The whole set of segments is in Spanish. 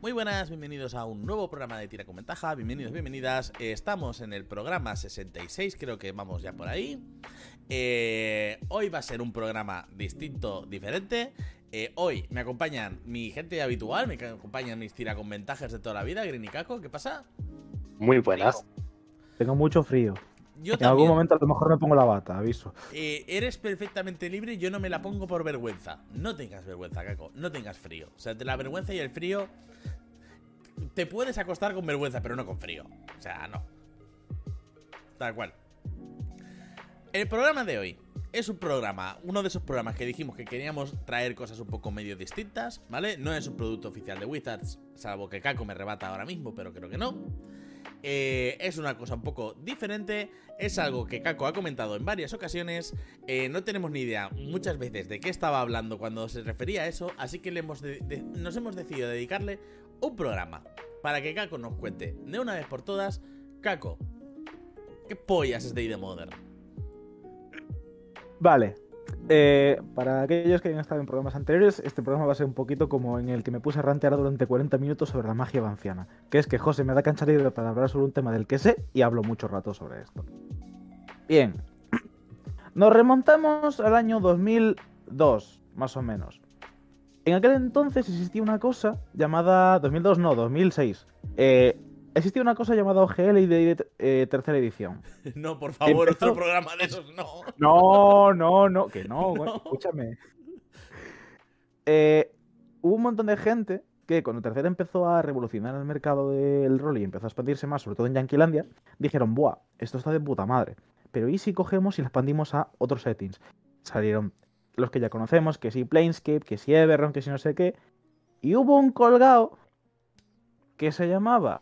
Muy buenas, bienvenidos a un nuevo programa de Tira con Ventaja, bienvenidos, bienvenidas. Estamos en el programa 66, creo que vamos ya por ahí. Eh, hoy va a ser un programa distinto, diferente. Eh, hoy me acompañan mi gente habitual, me acompañan mis Tira con Ventajas de toda la vida, Green y Caco, ¿qué pasa? Muy buenas. Tengo mucho frío. Yo en también. algún momento a lo mejor me pongo la bata, aviso. Eh, eres perfectamente libre, yo no me la pongo por vergüenza. No tengas vergüenza, Caco, no tengas frío. O sea, de la vergüenza y el frío. Te puedes acostar con vergüenza, pero no con frío. O sea, no. Tal cual. El programa de hoy es un programa, uno de esos programas que dijimos que queríamos traer cosas un poco medio distintas, ¿vale? No es un producto oficial de Wizards, salvo que Caco me rebata ahora mismo, pero creo que no. Eh, es una cosa un poco diferente. Es algo que Kako ha comentado en varias ocasiones. Eh, no tenemos ni idea muchas veces de qué estaba hablando cuando se refería a eso. Así que nos hemos decidido dedicarle un programa para que Kako nos cuente de una vez por todas. Kako, ¿qué pollas es de Modern? Vale. Eh, para aquellos que hayan estado en programas anteriores, este programa va a ser un poquito como en el que me puse a rantear durante 40 minutos sobre la magia vanciana. Que es que José me da cancha libre para hablar sobre un tema del que sé y hablo mucho rato sobre esto. Bien. Nos remontamos al año 2002, más o menos. En aquel entonces existía una cosa llamada... 2002 no, 2006. Eh, existía una cosa llamada OGL y de eh, tercera edición. No, por favor, otro programa de esos no. No, no, no, que no, No. escúchame. Eh, hubo un montón de gente que cuando Tercera empezó a revolucionar el mercado del rol y empezó a expandirse más, sobre todo en Yanquilandia, dijeron, buah, esto está de puta madre. Pero ¿y si cogemos y lo expandimos a otros settings? Salieron los que ya conocemos, que si Planescape, que si Everron, que si no sé qué. Y hubo un colgado que se llamaba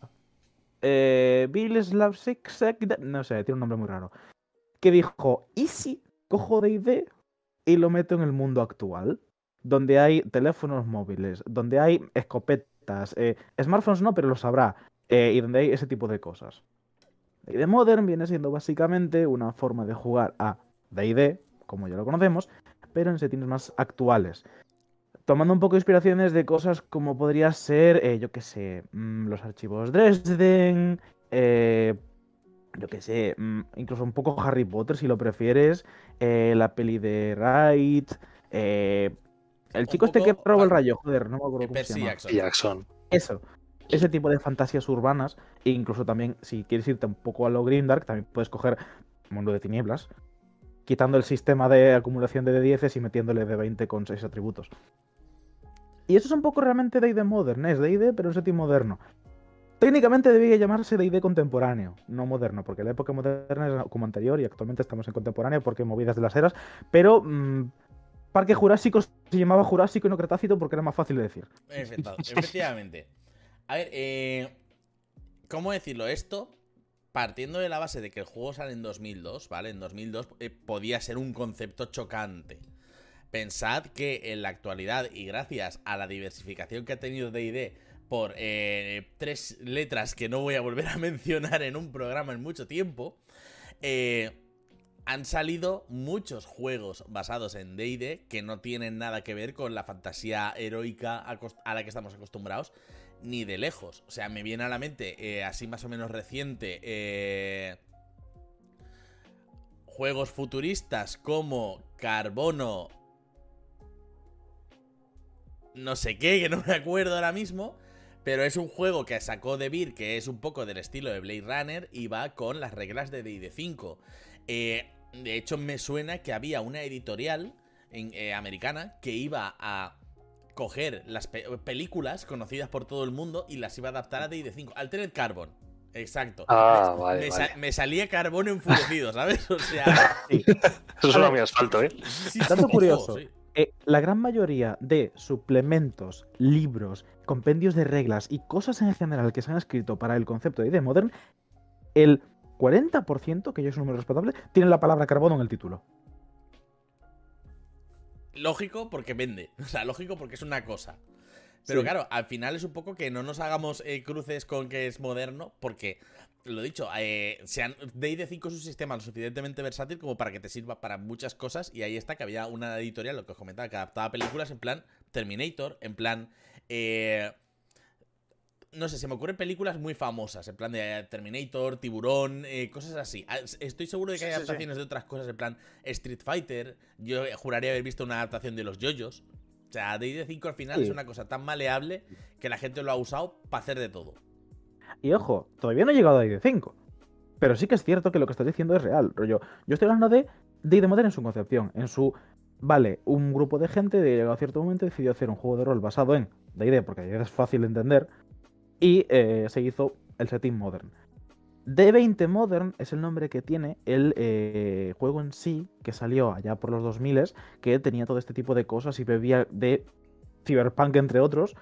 eh, Bill Slavsik, no sé, tiene un nombre muy raro que dijo, ¿y si cojo D&D y lo meto en el mundo actual? Donde hay teléfonos móviles, donde hay escopetas, eh, smartphones no, pero los habrá, eh, y donde hay ese tipo de cosas. D&D Modern viene siendo básicamente una forma de jugar a D&D, como ya lo conocemos, pero en settings más actuales. Tomando un poco de inspiraciones de cosas como podría ser, eh, yo qué sé, mm, los archivos Dresden, eh, yo qué sé, mm, incluso un poco Harry Potter si lo prefieres, eh, la peli de Wright, eh, el chico este que roba el rayo, joder, no me acuerdo cómo se llama. Jackson. Jackson. Eso, ese tipo de fantasías urbanas, e incluso también si quieres irte un poco a lo Grimdark, también puedes coger Mundo de Tinieblas, quitando el sistema de acumulación de D10 y metiéndole de 20 con 6 atributos. Y eso es un poco realmente D&D Modern, es D&D pero en setting moderno. Técnicamente debería llamarse D&D contemporáneo, no moderno, porque la época moderna es como anterior y actualmente estamos en contemporáneo porque movidas de las eras, pero mm, Parque Jurásico se llamaba Jurásico y no Cretácito porque era más fácil de decir. Efectivamente. A ver, eh, ¿cómo decirlo? Esto, partiendo de la base de que el juego sale en 2002, ¿vale? En 2002 eh, podía ser un concepto chocante. Pensad que en la actualidad, y gracias a la diversificación que ha tenido DD por eh, tres letras que no voy a volver a mencionar en un programa en mucho tiempo, eh, han salido muchos juegos basados en D&D que no tienen nada que ver con la fantasía heroica a la que estamos acostumbrados ni de lejos. O sea, me viene a la mente, eh, así más o menos reciente, juegos futuristas como Carbono, no sé qué, que no me acuerdo ahora mismo. Pero es un juego que sacó de Beer, que es un poco del estilo de Blade Runner y va con las reglas de D&D 5. Eh, de hecho, me suena que había una editorial en- eh, americana que iba a coger las pe- películas conocidas por todo el mundo y las iba a adaptar a D&D 5. Altered Carbon. Exacto. Ah, me, vale, me vale. sa- me salía Carbón enfurecido, ¿sabes? O sea, Eso suena asfalto, ¿eh? sí, Dato ojo, curioso. Eh, la gran mayoría de suplementos, libros, compendios de reglas y cosas en general que se han escrito para el concepto de ID Modern, el 40%, que ya es un número respetable, tiene la palabra carbono en el título. Lógico porque vende. O sea, lógico porque es una cosa. Pero Sí. claro, al final es un poco que no nos hagamos eh, cruces con que es moderno, porque, lo dicho, eh, sean, D&D 5 es un sistema lo suficientemente versátil como para que te sirva para muchas cosas, y ahí está que había una editorial, lo que os comentaba, que adaptaba películas en plan Terminator, en plan... eh, no sé, se me ocurren películas muy famosas, en plan de Terminator, Tiburón, eh, cosas así. Ah, Estoy seguro de que hay Sí, sí, sí. adaptaciones de otras cosas, en plan Street Fighter. Yo juraría haber visto una adaptación de los yoyos. O sea, DD5 al final es una cosa tan maleable que la gente lo ha usado para hacer de todo. Y ojo, todavía no he llegado a ID5. Pero sí que es cierto que lo que estás diciendo es real. Rollo, yo estoy hablando de D&D Modern en su concepción, en su... Vale, un grupo de gente de a cierto momento decidió hacer un juego de rol basado en D&D, porque es fácil de entender, y eh, se hizo el setting Modern. D20 Modern es el nombre que tiene el eh, juego en sí, que salió allá por los 2000, que tenía todo este tipo de cosas y bebía de cyberpunk, entre otros,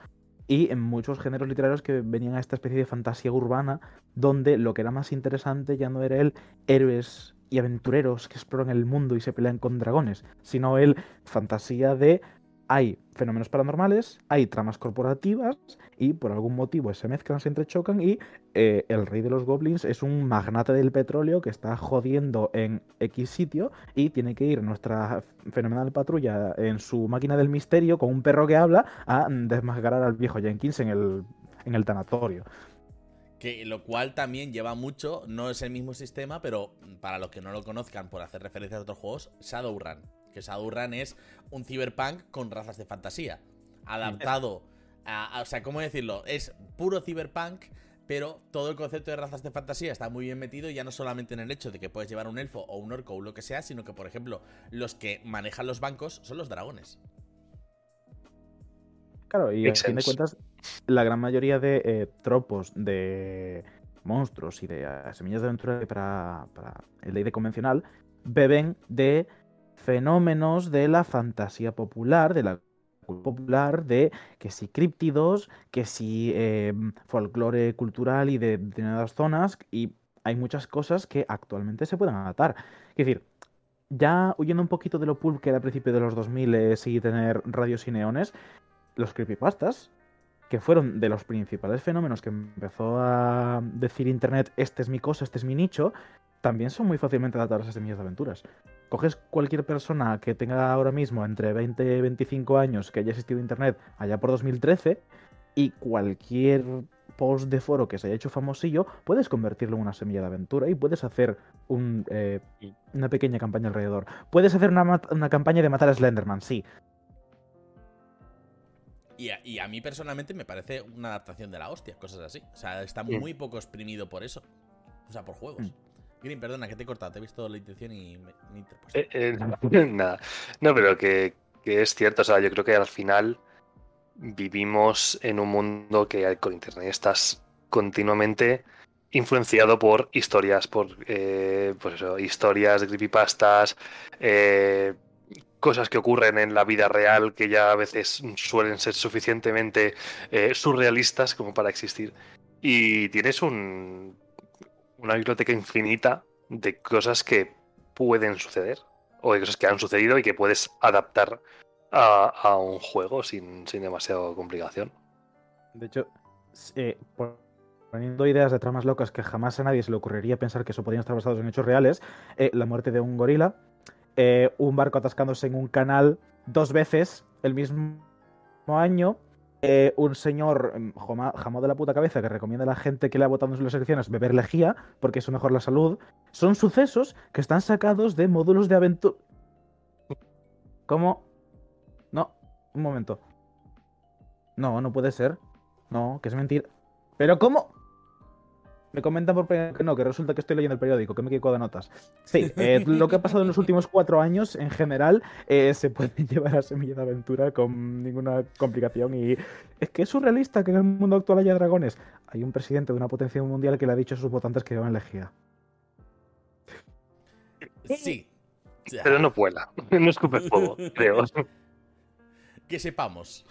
y en muchos géneros literarios que venían a esta especie de fantasía urbana, donde lo que era más interesante ya no era el héroes y aventureros que exploran el mundo y se pelean con dragones, sino el fantasía de hay fenómenos paranormales, hay tramas corporativas y por algún motivo se mezclan, se entrechocan y eh, el rey de los goblins es un magnate del petróleo que está jodiendo en X sitio y tiene que ir nuestra fenomenal patrulla en su máquina del misterio con un perro que habla a desmascarar al viejo Jenkins en el, en el tanatorio. Que lo cual también lleva mucho, no es el mismo sistema, pero para los que no lo conozcan por hacer referencias a otros juegos, Shadowrun. Que Shadowrun es un cyberpunk con razas de fantasía. Adaptado a, a- O sea, ¿cómo decirlo? Es puro cyberpunk, pero todo el concepto de razas de fantasía está muy bien metido, ya no solamente en el hecho de que puedes llevar un elfo o un orco o lo que sea, sino que, por ejemplo, los que manejan los bancos son los dragones. Claro, y a fin de cuentas, la gran mayoría de eh, tropos de monstruos y de eh, semillas de aventura para, para el D&D convencional beben de fenómenos de la fantasía popular, de la popular, de que si críptidos, que si eh, folclore cultural y de determinadas zonas, y hay muchas cosas que actualmente se pueden adaptar. Es decir, ya huyendo un poquito de lo pulp que era a principios de los 2000 eh, y tener radios y neones, los creepypastas, que fueron de los principales fenómenos que empezó a decir Internet, este es mi cosa, este es mi nicho, también son muy fácilmente adaptables a semillas de aventuras. Coges cualquier persona que tenga ahora mismo entre 20 y 25 años que haya existido Internet allá por 2013 y cualquier post de foro que se haya hecho famosillo, puedes convertirlo en una semilla de aventura y puedes hacer un, eh, una pequeña campaña alrededor. Puedes hacer una, una campaña de matar a Slenderman, sí, Y a, y a mí personalmente me parece una adaptación de la hostia, cosas así. O sea, está muy poco exprimido por eso. O sea, por juegos. Mm. Green, perdona, que te he cortado. Te he visto la intención y me, me he. Eh, eh, nada. No, pero que, que es cierto. O sea, yo creo que al final vivimos en un mundo que con internet estás continuamente influenciado por historias, por eh, pues eso, historias, creepypastas, eh, cosas que ocurren en la vida real que ya a veces suelen ser suficientemente eh, surrealistas como para existir. Y tienes un, una biblioteca infinita de cosas que pueden suceder o de cosas que han sucedido y que puedes adaptar a, un juego sin, sin demasiada complicación. De hecho, eh, poniendo ideas de tramas locas que jamás a nadie se le ocurriría pensar que eso podrían estar basados en hechos reales, eh, la muerte de un gorila, eh, un barco atascándose en un canal dos veces el mismo año, eh, un señor mm, jamón de la puta cabeza que recomienda a la gente que le ha votado en las elecciones beber lejía porque eso mejor la salud, son sucesos que están sacados de módulos de aventura. ¿Cómo? No, un momento. No, no puede ser. No, que es mentira. ¿Pero cómo? Me comentan por que no, que resulta que estoy leyendo el periódico, que me equivoco de notas. Sí, eh, lo que ha pasado en los últimos cuatro años, en general, eh, se puede llevar a Semilla de Aventura con ninguna complicación. Y es que es surrealista que en el mundo actual haya dragones. Hay un presidente de una potencia mundial que le ha dicho a sus votantes que llevan lejía. Sí. Pero no vuela, no escupe fuego, creo. Que sepamos.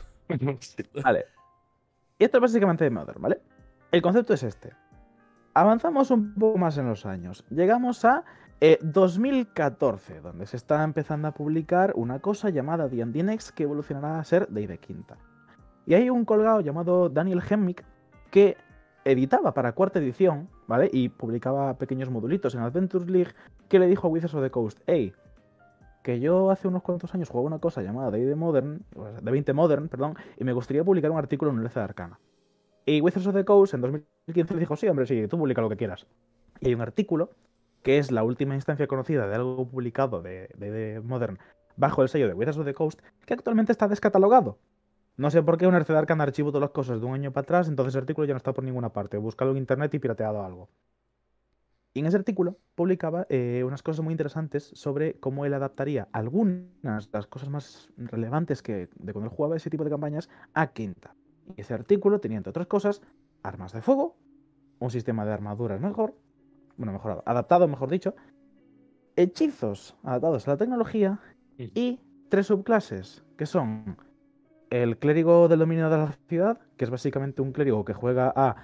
Sí. Vale. Y esto es básicamente de Modern, ¿vale? El concepto es este. Avanzamos un poco más en los años. Llegamos a eh, 2014, donde se está empezando a publicar una cosa llamada D&D Next que evolucionará a ser D&D Quinta. Y hay un colgado llamado Daniel Hemmick que editaba para cuarta edición, ¿vale? Y publicaba pequeños modulitos en Adventures League que le dijo a Wizards of the Coast, hey, que yo hace unos cuantos años jugaba una cosa llamada D&D Modern, o sea, de 20 Modern, perdón, y me gustaría publicar un artículo en un de Arcana. Y Wizards of the Coast en 2015 dijo, sí, hombre, sí, tú publica lo que quieras. Y hay un artículo que es la última instancia conocida de algo publicado de, de- de Modern bajo el sello de Wizards of the Coast, que actualmente está descatalogado. No sé por qué un Arcedar han archivo todas las cosas de un año para atrás, entonces el artículo ya no está por ninguna parte. Búscalo en internet y pirateado algo. Y en ese artículo publicaba eh, unas cosas muy interesantes sobre cómo él adaptaría algunas de las cosas más relevantes que de cuando él jugaba ese tipo de campañas a Quinta. Y ese artículo tenía, entre otras cosas, armas de fuego, un sistema de armaduras mejor, bueno, mejorado, adaptado, mejor dicho, hechizos adaptados a la tecnología y tres subclases, que son el clérigo del dominio de la ciudad, que es básicamente un clérigo que juega a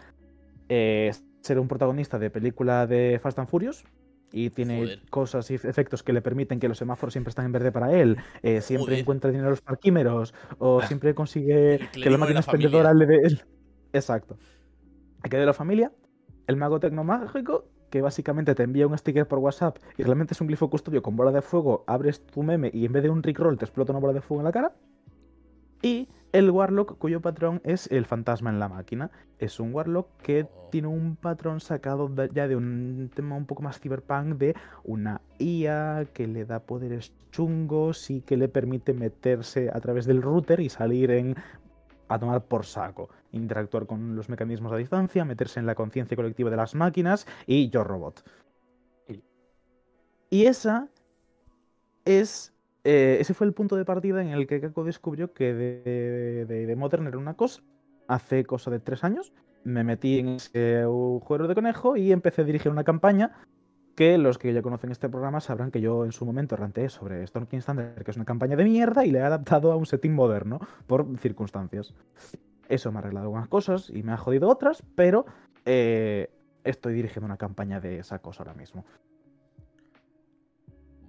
eh, ser un protagonista de película de Fast and Furious. Y tiene Joder. cosas y efectos que le permiten que los semáforos siempre están en verde para él. eh, siempre Joder. encuentra dinero en los parquímeros. O siempre consigue que la máquina expendedora le dé. el- Exacto. Que de la familia. El mago tecnomágico, que básicamente te envía un sticker por WhatsApp y realmente es un glifo custodio con bola de fuego. Abres tu meme y en vez de un Rickroll te explota una bola de fuego en la cara. Y el Warlock, cuyo patrón es el fantasma en la máquina. Es un Warlock que Oh. tiene un patrón sacado de- ya de un tema un poco más cyberpunk de una IA que le da poderes chungos y que le permite meterse a través del router y salir en a tomar por saco, interactuar con los mecanismos a distancia, meterse en la conciencia colectiva de las máquinas y yo robot. Sí. Y esa es eh, ese fue el punto de partida en el que Kako descubrió que de, de- de Modern era una cosa. Hace cosa de tres años me metí en ese juego de conejo y empecé a dirigir una campaña que los que ya conocen este programa sabrán que yo en su momento ranteé sobre Storm King Standard, que es una campaña de mierda, y le he adaptado a un setting moderno por circunstancias. Eso me ha arreglado algunas cosas y me ha jodido otras, pero eh, estoy dirigiendo una campaña de esa cosa ahora mismo.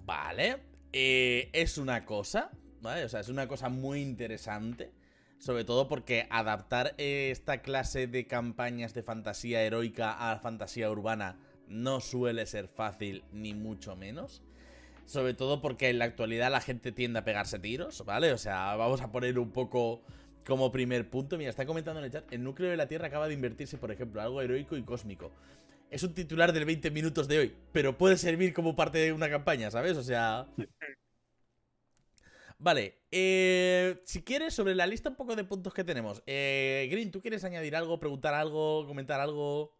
Vale. Eh, es una cosa, ¿vale? O sea, es una cosa muy interesante. Sobre todo porque adaptar eh, esta clase de campañas de fantasía heroica a fantasía urbana no suele ser fácil, ni mucho menos. Sobre todo porque en la actualidad la gente tiende a pegarse tiros, ¿vale? O sea, vamos a poner un poco como primer punto. Mira, está comentando en el chat, el núcleo de la Tierra acaba de invertirse, por ejemplo, algo heroico y cósmico. Es un titular del 20 minutos de hoy, pero puede servir como parte de una campaña, ¿sabes? O sea... Vale, eh, si quieres, sobre la lista un poco de puntos que tenemos. Eh, Green, ¿tú quieres añadir algo, preguntar algo, comentar algo?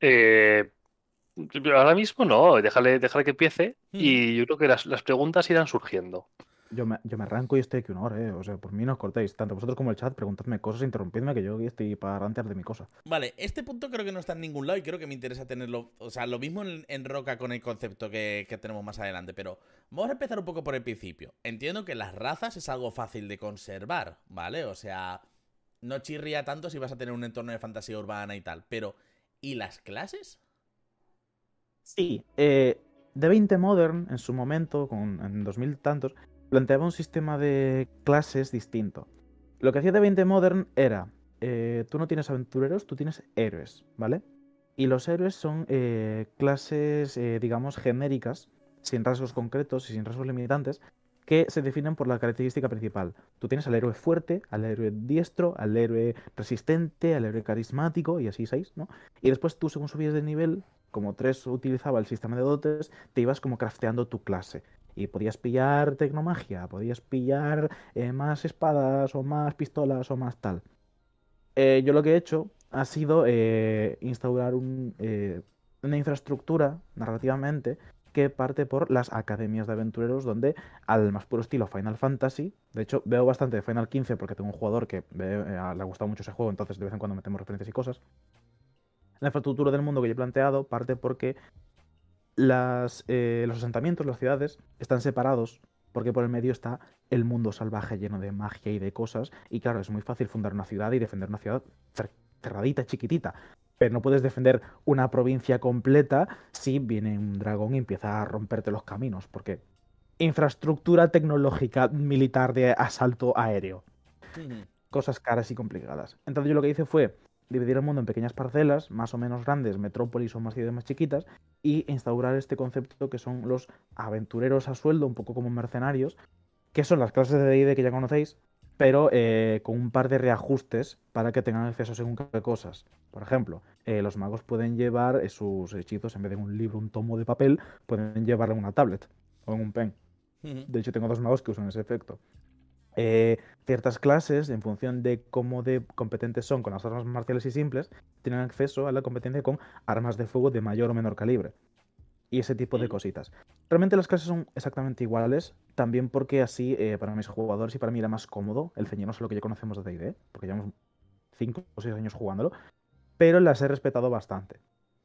Eh, ahora mismo no, déjale, déjale que empiece Hmm. y yo creo que las, las preguntas irán surgiendo. Yo me, yo me arranco y estoy aquí una hora, ¿eh? O sea, por mí no os cortéis. Tanto vosotros como el chat, preguntadme cosas, interrumpidme, que yo aquí estoy para rantear de mi cosa. Vale, este punto creo que no está en ningún lado y creo que me interesa tenerlo. O sea, lo mismo en, en Roca con el concepto que, que tenemos más adelante, pero vamos a empezar un poco por el principio. Entiendo que las razas es algo fácil de conservar, ¿vale? O sea, no chirría tanto si vas a tener un entorno de fantasía urbana y tal, pero ¿y las clases? Sí, eh, D20 Modern en su momento, con, en 2000 tantos, planteaba un sistema de clases distinto. Lo que hacía D20 Modern era, eh, tú no tienes aventureros, tú tienes héroes, ¿vale? Y los héroes son eh, clases, eh, digamos, genéricas, sin rasgos concretos y sin rasgos limitantes, que se definen por la característica principal. Tú tienes al héroe fuerte, al héroe diestro, al héroe resistente, al héroe carismático y así seis, ¿no? Y después tú, según subías de nivel, como 3 utilizaba el sistema de dotes, te ibas como crafteando tu clase. Y podías pillar tecnomagia, podías pillar eh, más espadas o más pistolas o más tal. Eh, yo lo que he hecho ha sido eh, instaurar un, una infraestructura narrativamente que parte por las academias de aventureros donde al más puro estilo Final Fantasy, de hecho veo bastante de Final 15 porque tengo un jugador que le ha gustado mucho ese juego, entonces de vez en cuando metemos referencias y cosas. La infraestructura del mundo que yo he planteado parte porque las, eh, los asentamientos, las ciudades, están separados porque por el medio está el mundo salvaje lleno de magia y de cosas. Y claro, es muy fácil fundar una ciudad y defender una ciudad cer- cerradita, chiquitita. Pero no puedes defender una provincia completa si viene un dragón y empieza a romperte los caminos. Porque infraestructura tecnológica militar de asalto aéreo cosas caras y complicadas. Entonces yo lo que hice fue dividir el mundo en pequeñas parcelas, más o menos grandes, metrópolis o más ciudades más chiquitas, y instaurar este concepto que son los aventureros a sueldo, un poco como mercenarios, que son las clases de D&D que ya conocéis, pero eh, con un par de reajustes para que tengan acceso según qué cosas. Por ejemplo, eh, los magos pueden llevar eh, sus hechizos en vez de un libro, un tomo de papel, pueden llevarlo en una tablet o en un pen. De hecho, tengo dos magos que usan ese efecto. Eh, ciertas clases, en función de cómo de competentes son con las armas marciales y simples, tienen acceso a la competencia con armas de fuego de mayor o menor calibre. Y ese tipo de Mm. cositas. Realmente las clases son exactamente iguales, también porque así eh, para mis jugadores y para mí era más cómodo. El ceñero es lo que ya conocemos de D&D, porque llevamos 5 o 6 años jugándolo, pero las he respetado bastante.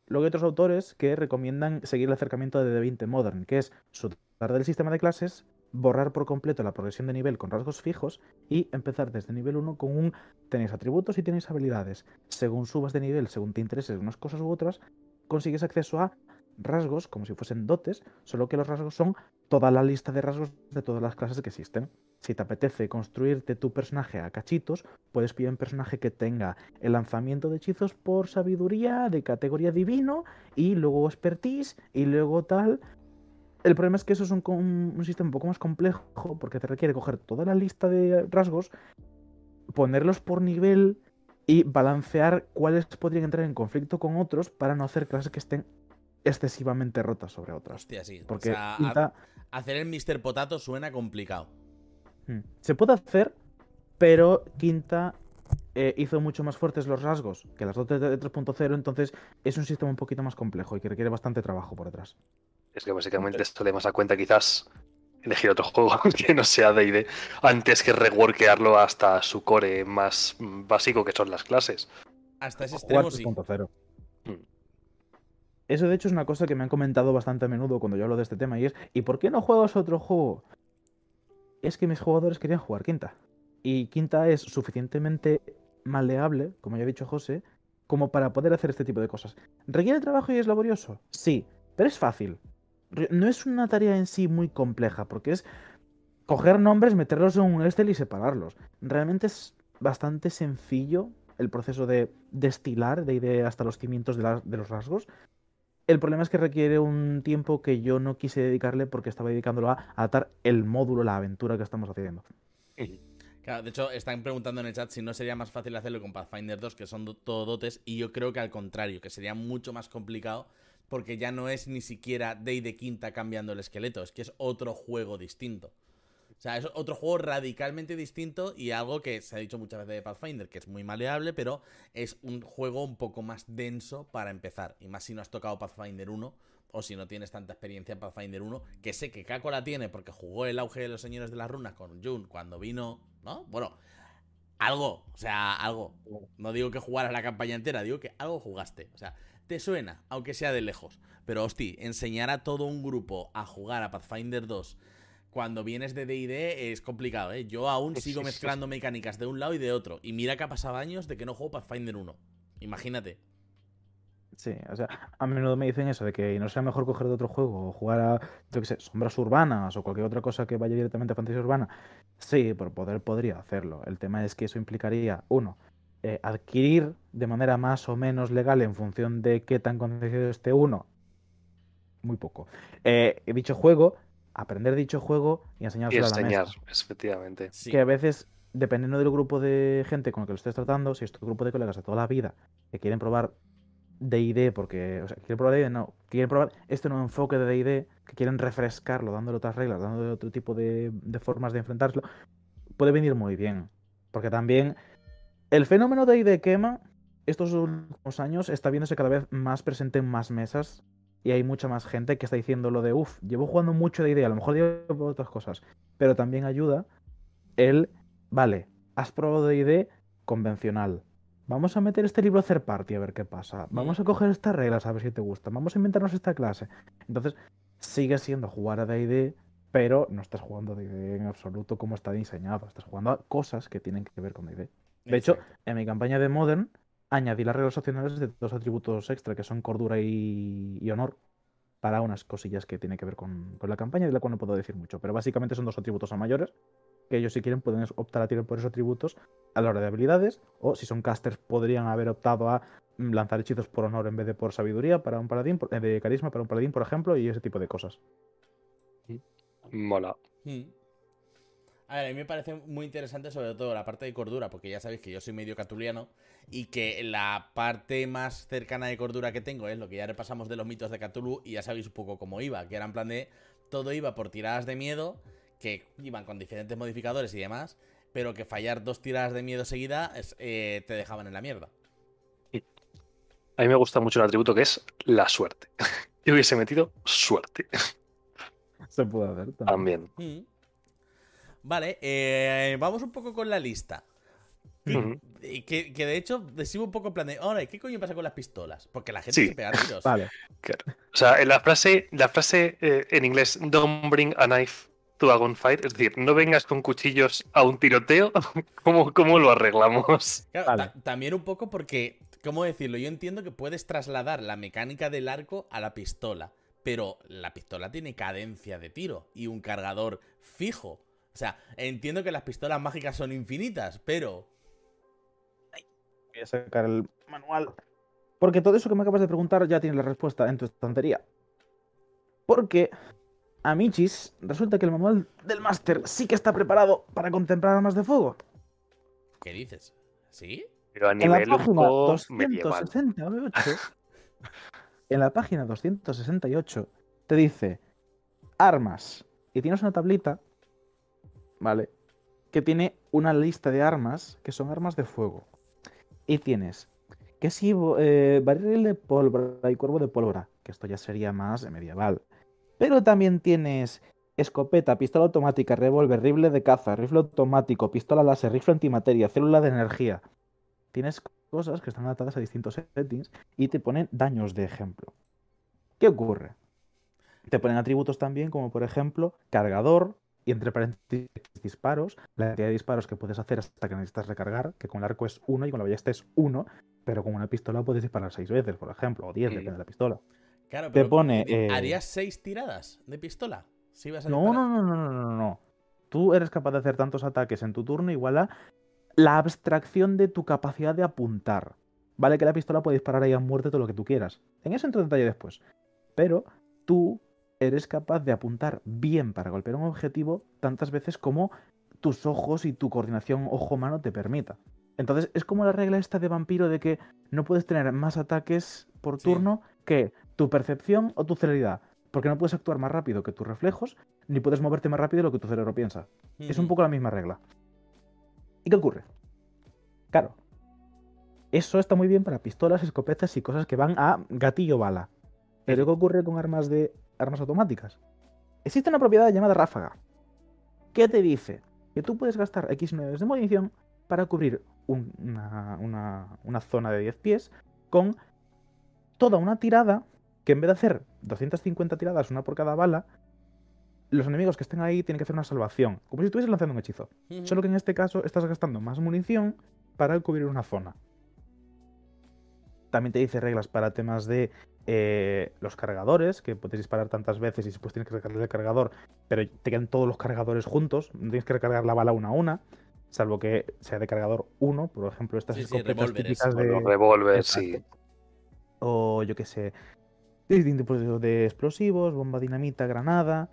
Luego hay otros autores que recomiendan seguir el acercamiento de D20 Modern, que es soltar del sistema de clases, borrar por completo la progresión de nivel con rasgos fijos y empezar desde nivel 1 con un tenéis atributos y tenéis habilidades. Según subas de nivel, según te intereses unas cosas u otras, consigues acceso a rasgos como si fuesen dotes, solo que los rasgos son toda la lista de rasgos de todas las clases que existen. Si te apetece construirte tu personaje a cachitos, puedes pillar un personaje que tenga el lanzamiento de hechizos por sabiduría de categoría divino y luego expertise y luego tal. El problema es que eso es un, sistema un poco más complejo porque te requiere coger toda la lista de rasgos, ponerlos por nivel y balancear cuáles podrían entrar en conflicto con otros para no hacer clases que estén excesivamente rotas sobre otras. Hostia, sí. Porque o sea, hacer el Mr. Potato suena complicado. Mm. Se puede hacer, pero Quinta eh, hizo mucho más fuertes los rasgos que las dotes de 3.0, entonces es un sistema un poquito más complejo y que requiere bastante trabajo por detrás. Es que básicamente esto le más a cuenta quizás elegir otro juego que no sea D&D antes que reworkearlo hasta su core más básico que son las clases. Hasta ese extremo sí. 3.0. Mm. Eso de hecho es una cosa que me han comentado bastante a menudo cuando yo hablo de este tema y es ¿y por qué no juegas otro juego? Es que mis jugadores querían jugar Quinta. Y Quinta es suficientemente maleable, como ya ha dicho José, como para poder hacer este tipo de cosas. ¿Requiere trabajo y es laborioso? Sí, pero es fácil. No es una tarea en sí muy compleja, porque es coger nombres, meterlos en un Excel y separarlos. Realmente es bastante sencillo el proceso de destilar de idea hasta los cimientos de, de los rasgos. El problema es que requiere un tiempo que yo no quise dedicarle porque estaba dedicándolo a adaptar el módulo, la aventura que estamos haciendo. Claro, de hecho, están preguntando en el chat si no sería más fácil hacerlo con Pathfinder 2, que son do- todo dotes, y yo creo que al contrario, que sería mucho más complicado, porque ya no es ni siquiera Day de quinta cambiando el esqueleto, es que es otro juego distinto. O sea, es otro juego radicalmente distinto y algo que se ha dicho muchas veces de Pathfinder, que es muy maleable, pero es un juego un poco más denso para empezar. Y más si no has tocado Pathfinder 1 o si no tienes tanta experiencia en Pathfinder 1, que sé que Kako la tiene porque jugó el auge de los señores de las runas con Jun cuando vino, ¿no? Bueno, algo, o sea, algo. No digo que jugaras la campaña entera, digo que algo jugaste. O sea, te suena, aunque sea de lejos. Pero, hosti, enseñar a todo un grupo a jugar a Pathfinder 2 cuando vienes de D&D es complicado, ¿eh? Yo aún sigo mezclando mecánicas de un lado y de otro. Y mira que ha pasado años de que no juego Pathfinder 1. Imagínate. Sí, o sea, a menudo me dicen eso, de que no sea mejor coger de otro juego o jugar a, yo qué sé, sombras urbanas o cualquier otra cosa que vaya directamente a fantasía urbana. Sí, por poder podría hacerlo. El tema es que eso implicaría, uno, eh, adquirir de manera más o menos legal en función de qué tan concedido esté uno. Muy poco. Eh, dicho juego, aprender dicho juego y Y enseñárselo a la enseñar, mesa. efectivamente. Sí. Que a veces, dependiendo del grupo de gente con el que lo estés tratando, si es tu grupo de colegas de toda la vida que quieren probar D&D porque, o sea, quieren probar D&D, no, quieren probar este nuevo enfoque de D&D, que quieren refrescarlo, dándole otras reglas, dándole otro tipo de, de formas de enfrentarlo, puede venir muy bien. Porque también el fenómeno de D&D quema estos últimos años está viéndose cada vez más presente en más mesas y hay mucha más gente que está diciendo lo de, uff, llevo jugando mucho D&D, a lo mejor llevo otras cosas, pero también ayuda el, vale, has probado D&D convencional. Vamos a meter este libro a hacer party a ver qué pasa. Vamos a coger estas reglas a ver si te gustan. Vamos a inventarnos esta clase. Entonces, sigue siendo jugar a D&D, pero no estás jugando a D&D en absoluto como está diseñado. Estás jugando a cosas que tienen que ver con D&D. De hecho, en mi campaña de Modern añadí las reglas opcionales de dos atributos extra, que son cordura y, y honor, para unas cosillas que tienen que ver con, con la campaña, de la cual no puedo decir mucho. Pero básicamente son dos atributos a mayores, que ellos si quieren pueden optar a tirar por esos atributos a la hora de habilidades, o si son casters podrían haber optado a mm, lanzar hechizos por honor en vez de por sabiduría para un paladín, por- eh, de carisma para un paladín, por ejemplo, y ese tipo de cosas. Mola. Mm. A ver, a mí me parece muy interesante sobre todo la parte de cordura, porque ya sabéis que yo soy medio catuliano y que la parte más cercana de cordura que tengo es lo que ya repasamos de los mitos de Cthulhu y ya sabéis un poco cómo iba, que era en plan de todo iba por tiradas de miedo, que iban con diferentes modificadores y demás, pero que fallar dos tiradas de miedo seguida es, eh, te dejaban en la mierda. A mí me gusta mucho un atributo que es la suerte. Yo hubiese metido suerte Se puede hacer también. también. Mm. Vale, eh, vamos un poco con la lista. Que, que de hecho sigo un poco en plan de, ahora, ¿qué coño pasa con las pistolas? Porque la gente Sí. se pega tiros. Vale. Claro. O sea, en la frase, la frase eh, en inglés, don't bring a knife to a gunfight, es decir, no vengas con cuchillos a un tiroteo, ¿cómo, cómo lo arreglamos? Claro, Vale. ta- también un poco porque, ¿cómo decirlo? Yo entiendo que puedes trasladar la mecánica del arco a la pistola, pero la pistola tiene cadencia de tiro y un cargador fijo. O sea, entiendo que las pistolas mágicas son infinitas, pero... Voy a sacar el manual. Porque todo eso que me acabas de preguntar ya tiene la respuesta en tu estantería. Porque a Michis resulta que el manual del máster sí que está preparado para contemplar armas de fuego. ¿Qué dices? ¿Sí? Pero a En la nivel página poco medieval. 268, en la página 268 te dice armas y tienes una tablita, ¿vale? Que tiene una lista de armas que son armas de fuego. Y tienes que si eh, barril de pólvora y cuervo de pólvora, que esto ya sería más medieval. Pero también tienes escopeta, pistola automática, revólver, rifle de caza, rifle automático, pistola láser, rifle antimateria, célula de energía. Tienes cosas que están adaptadas a distintos settings y te ponen daños de ejemplo. ¿Qué ocurre? Te ponen atributos también como por ejemplo cargador y entre paréntesis disparos, la cantidad de disparos que puedes hacer hasta que necesitas recargar, que con el arco es uno y con la ballesta es uno, pero con una pistola puedes disparar seis veces, por ejemplo, o diez, Mm. depende de la pistola. Claro, Te pero pone, eh, ¿Harías seis tiradas de pistola? Si ibas a No, no, no, no, no, no, no. Tú eres capaz de hacer tantos ataques en tu turno igual a la abstracción de tu capacidad de apuntar. Vale que la pistola puede disparar ahí a muerte todo lo que tú quieras. En eso entro en detalle después. Pero tú eres capaz de apuntar bien para golpear un objetivo tantas veces como tus ojos y tu coordinación ojo-mano te permita. Entonces es como la regla esta de vampiro de que no puedes tener más ataques por Sí. turno que tu percepción o tu celeridad. Porque no puedes actuar más rápido que tus reflejos, ni puedes moverte más rápido de lo que tu cerebro piensa. Es un poco la misma regla. ¿Y qué ocurre? Claro. Eso está muy bien para pistolas, escopetas y cosas que van a gatillo bala. Pero ¿qué ocurre con armas de armas automáticas? Existe una propiedad llamada ráfaga. ¿Qué te dice? Que tú puedes gastar X unidades de munición para cubrir un- una, una- una zona de 10 pies con toda una tirada que en vez de hacer 250 tiradas, una por cada bala, los enemigos que estén ahí tienen que hacer una salvación, como si estuvieses lanzando un hechizo. Solo que en este caso estás gastando más munición para cubrir una zona. También te dice reglas para temas de eh, los cargadores, que puedes disparar tantas veces y después tienes que recargar el cargador, pero te quedan todos los cargadores juntos, no tienes que recargar la bala una a una, salvo que sea de cargador uno, por ejemplo, estas Sí, sí, escopetas revólveres. típicas de... los revólveres, sí. O yo qué sé, distintos tipos de explosivos, bomba dinamita, granada.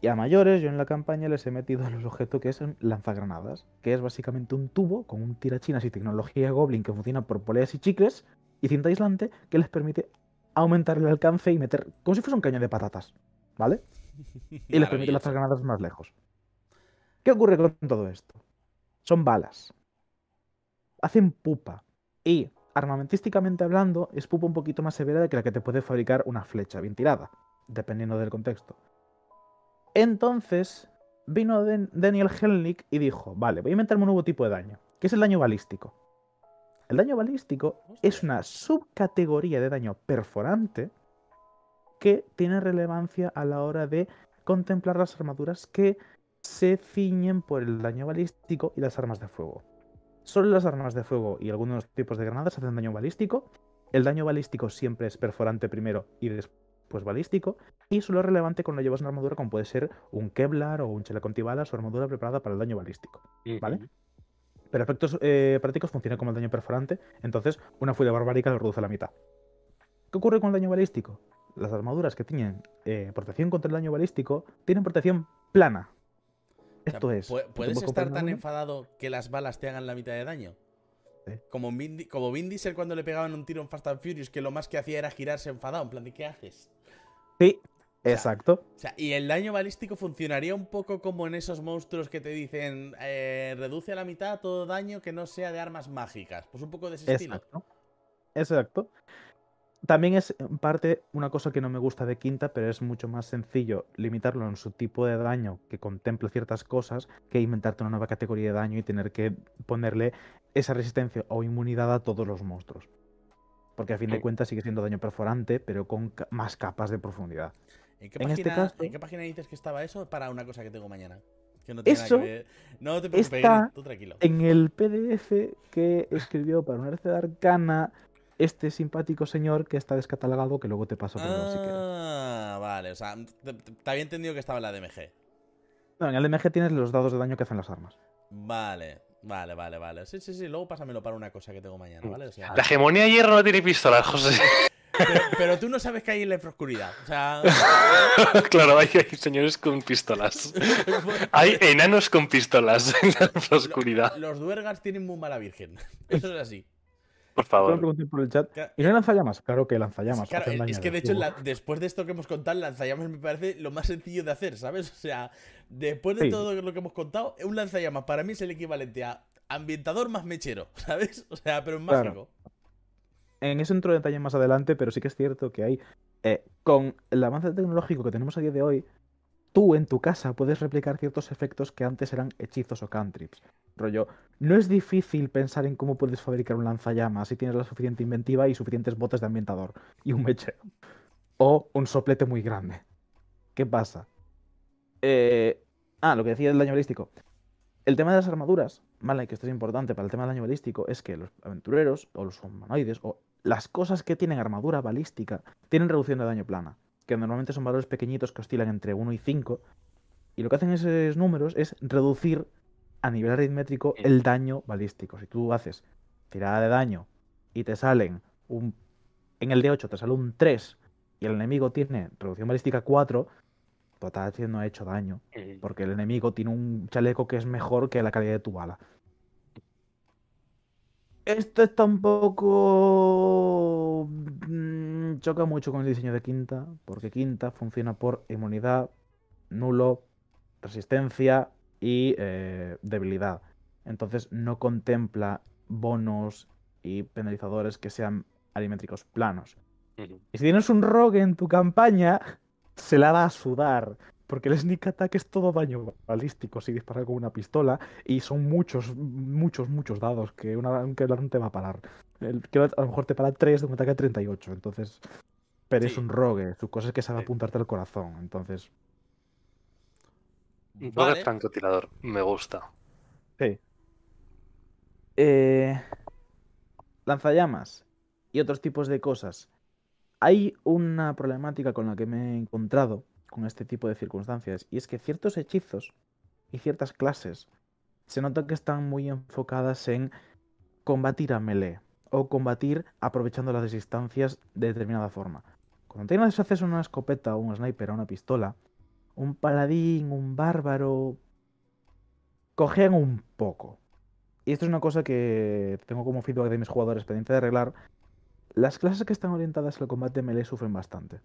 Y a mayores, yo en la campaña les he metido los objetos que es lanzagranadas, que es básicamente un tubo con un tirachinas y tecnología Goblin que funciona por poleas y chicles y cinta aislante que les permite aumentar el alcance y meter como si fuese un cañón de patatas, ¿vale? Y les permite lanzar granadas más lejos. ¿Qué ocurre con todo esto? Son balas. Hacen pupa. Y, armamentísticamente hablando, es pupa un poquito más severa de que la que te puede fabricar una flecha bien tirada, dependiendo del contexto. Entonces, vino Den- Daniel Helnick y dijo, vale, voy a inventarme un nuevo tipo de daño, que es el daño balístico. El daño balístico es una subcategoría de daño perforante que tiene relevancia a la hora de contemplar las armaduras que se ciñen por el daño balístico y las armas de fuego. Solo las armas de fuego y algunos tipos de granadas hacen daño balístico. El daño balístico siempre es perforante primero y después balístico. Y solo es relevante cuando llevas una armadura como puede ser un Kevlar o un chaleco antibalas o armadura preparada para el daño balístico. ¿Vale? Pero efectos eh, prácticos funciona como el daño perforante, entonces una furia barbárica lo reduce a la mitad. ¿Qué ocurre con el daño balístico? Las armaduras que tienen eh, protección contra el daño balístico tienen protección plana. O sea, Esto es. ¿Puedes estar tan enfadado que las balas te hagan la mitad de daño? Como, Vin, como Vin Diesel cuando le pegaban un tiro en Fast and Furious, que lo más que hacía era girarse enfadado, en plan de ¿qué haces? Sí, exacto. O sea, y el daño balístico funcionaría un poco como en esos monstruos que te dicen eh, reduce a la mitad todo daño que no sea de armas mágicas. Pues un poco de ese estilo. Exacto. Exacto. También es en parte una cosa que no me gusta de Quinta, pero es mucho más sencillo limitarlo en su tipo de daño que contemple ciertas cosas que inventarte una nueva categoría de daño y tener que ponerle esa resistencia o inmunidad a todos los monstruos. Porque a fin de cuentas sigue siendo daño perforante, pero con más capas de profundidad. ¿En qué, En este caso- ¿En qué página dices que estaba eso? Para una cosa que tengo mañana. Que no tiene Eso nada que ver. No te preocupes, está tú tranquilo. En el PDF que escribió para una de Arcana este simpático señor que está descatalogado, que luego te paso por si quieres. Ah, vale. O sea, te, te- te había entendido que estaba en la DMG. No, en el DMG tienes los dados de daño que hacen las armas. Vale, vale, vale, vale. Sí, sí, sí. Luego pásamelo para una cosa que tengo mañana, ¿vale? O sea, La hegemonía de hierro no tiene pistolas, José. Pero, pero tú no sabes que hay en la oscuridad. O sea, claro, hay, hay señores con pistolas. Hay enanos con pistolas en la oscuridad. los duergas tienen muy mala virgen. Eso es así. Por favor. pregunté por el chat. Claro, ¿Y no hay lanzallamas? Claro que lanzallamas. Claro, es que de hecho, la- después de esto que hemos contado, el lanzallamas me parece lo más sencillo de hacer, ¿sabes? O sea, después de Sí. todo lo que hemos contado, un lanzallamas para mí es el equivalente a ambientador más mechero, ¿sabes? O sea, pero en Claro. En eso entro en detalle más adelante, pero sí que es cierto que hay. eh, con el avance tecnológico que tenemos a día de hoy, tú en tu casa puedes replicar ciertos efectos que antes eran hechizos o cantrips. Rollo, no es difícil pensar en cómo puedes fabricar un lanzallamas si tienes la suficiente inventiva y suficientes botes de ambientador y un mechero. O un soplete muy grande. ¿Qué pasa? Eh, ah, lo que decía del daño balístico. El tema de las armaduras, ¿vale? Que esto es importante para el tema del daño balístico, es que los aventureros o los humanoides o las cosas que tienen armadura balística tienen reducción de daño plana, que normalmente son valores pequeñitos que oscilan entre 1 y 5, y lo que hacen esos números es reducir a nivel aritmétrico el daño balístico. Si tú haces tirada de daño y te salen un... En el D8 te sale un 3 y el enemigo tiene reducción balística 4, tú estás haciendo hecho daño. Porque el enemigo tiene un chaleco que es mejor que la calidad de tu bala. Esto está un poco... mm, Choca mucho con el diseño de Quinta, porque Quinta funciona por inmunidad, nulo, resistencia y eh, debilidad. Entonces no contempla bonos y penalizadores que sean alimétricos planos. Y si tienes un rogue en tu campaña, se la va a sudar. Porque el sneak attack es todo daño balístico si disparas con una pistola. Y son muchos, muchos, muchos dados que una que no te va a parar. El, que a lo mejor te para 3 de un ataque de 38. Entonces. Pero es un rogue. Su cosa es que sabe apuntarte al corazón. Entonces. Un poco Vale. francotirador. Me gusta. Sí. Eh, lanzallamas y otros tipos de cosas. Hay una problemática con la que me he encontrado con este tipo de circunstancias y es que ciertos hechizos y ciertas clases se nota que están muy enfocadas en combatir a melee o combatir aprovechando las distancias de determinada forma. Cuando tienes acceso una escopeta o un sniper a una pistola, un paladín, un bárbaro, cojean un poco. Y esto es una cosa que tengo como feedback de mis jugadores pendiente de arreglar. Las clases que están orientadas al combate melee sufren bastante.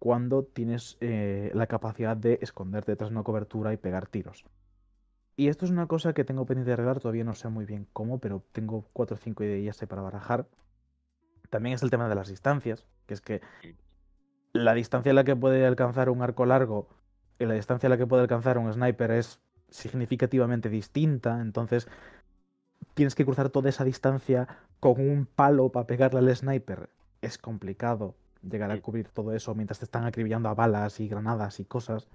Cuando tienes eh, la capacidad de esconderte de una cobertura y pegar tiros. Y esto es una cosa que tengo pendiente de arreglar, todavía no sé muy bien cómo, pero tengo 4 o 5 ideas para barajar. También es el tema de las distancias, que es que la distancia a la que puede alcanzar un arco largo y la distancia a la que puede alcanzar un sniper es significativamente distinta, entonces tienes que cruzar toda esa distancia con un palo para pegarle al sniper. Es complicado llegar a cubrir todo eso mientras te están acribillando a balas y granadas y cosas.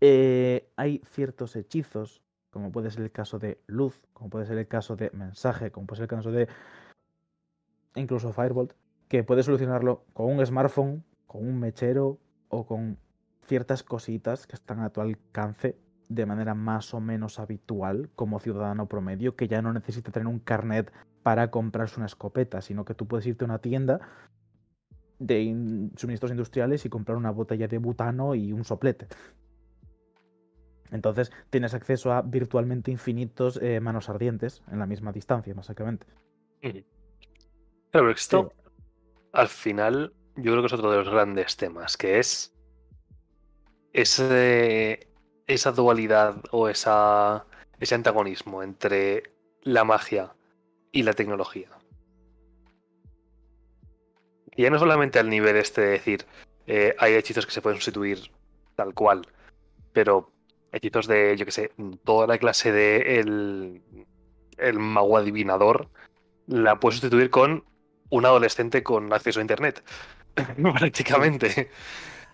Eh, hay ciertos hechizos, como puede ser el caso de luz, como puede ser el caso de mensaje, como puede ser el caso de incluso Firebolt, que puedes solucionarlo con un smartphone, con un mechero o con ciertas cositas que están a tu alcance de manera más o menos habitual como ciudadano promedio, que ya no necesita tener un carnet para comprarse una escopeta, sino que tú puedes irte a una tienda de in- suministros industriales y comprar una botella de butano y un soplete. Entonces tienes acceso a virtualmente infinitos eh, manos ardientes en la misma distancia, básicamente. Pero esto al final yo creo que es otro de los grandes temas, que es ese, esa dualidad o esa, ese antagonismo entre la magia y la tecnología. Y ya no solamente al nivel este de decir, eh, hay hechizos que se pueden sustituir tal cual, pero hechizos de, yo que sé, toda la clase de el, el mago adivinador la puedes sustituir con un adolescente con acceso a internet. Prácticamente.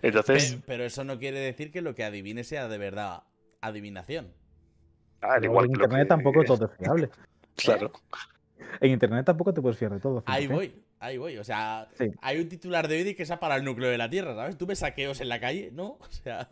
Entonces. Pero, pero, eso no quiere decir que lo que adivine sea de verdad adivinación. Ah, igual en internet que... tampoco todo es fiable. claro. En internet tampoco te puedes fiar de todo. Ahí voy, ahí voy. O sea, sí. hay un titular de hoy que es para el núcleo de la Tierra, ¿sabes? Tú ves saqueos en la calle, ¿no? O sea.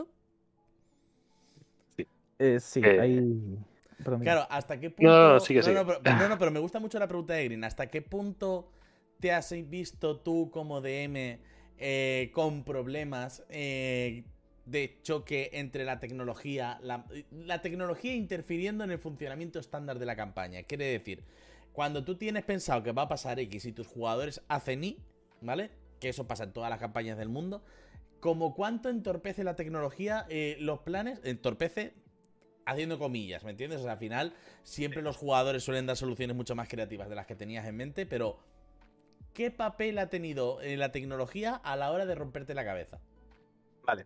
Sí, eh, sí eh... hay. Perdón, claro, ¿hasta qué punto. No, no, sigue, no, sigue. No, pero, no, no, pero me gusta mucho la pregunta de Green. ¿Hasta qué punto te has visto tú como DM eh, con problemas eh, de choque entre la tecnología, la, la, tecnología interfiriendo en el funcionamiento estándar de la campaña. Quiere decir, cuando tú tienes pensado que va a pasar X y tus jugadores hacen Y, ¿vale? Que eso pasa en todas las campañas del mundo. Como cuánto entorpece la tecnología eh, los planes, entorpece haciendo comillas, ¿me entiendes? O sea, al final siempre los jugadores suelen dar soluciones mucho más creativas de las que tenías en mente, pero ¿qué papel ha tenido en la tecnología a la hora de romperte la cabeza? Vale.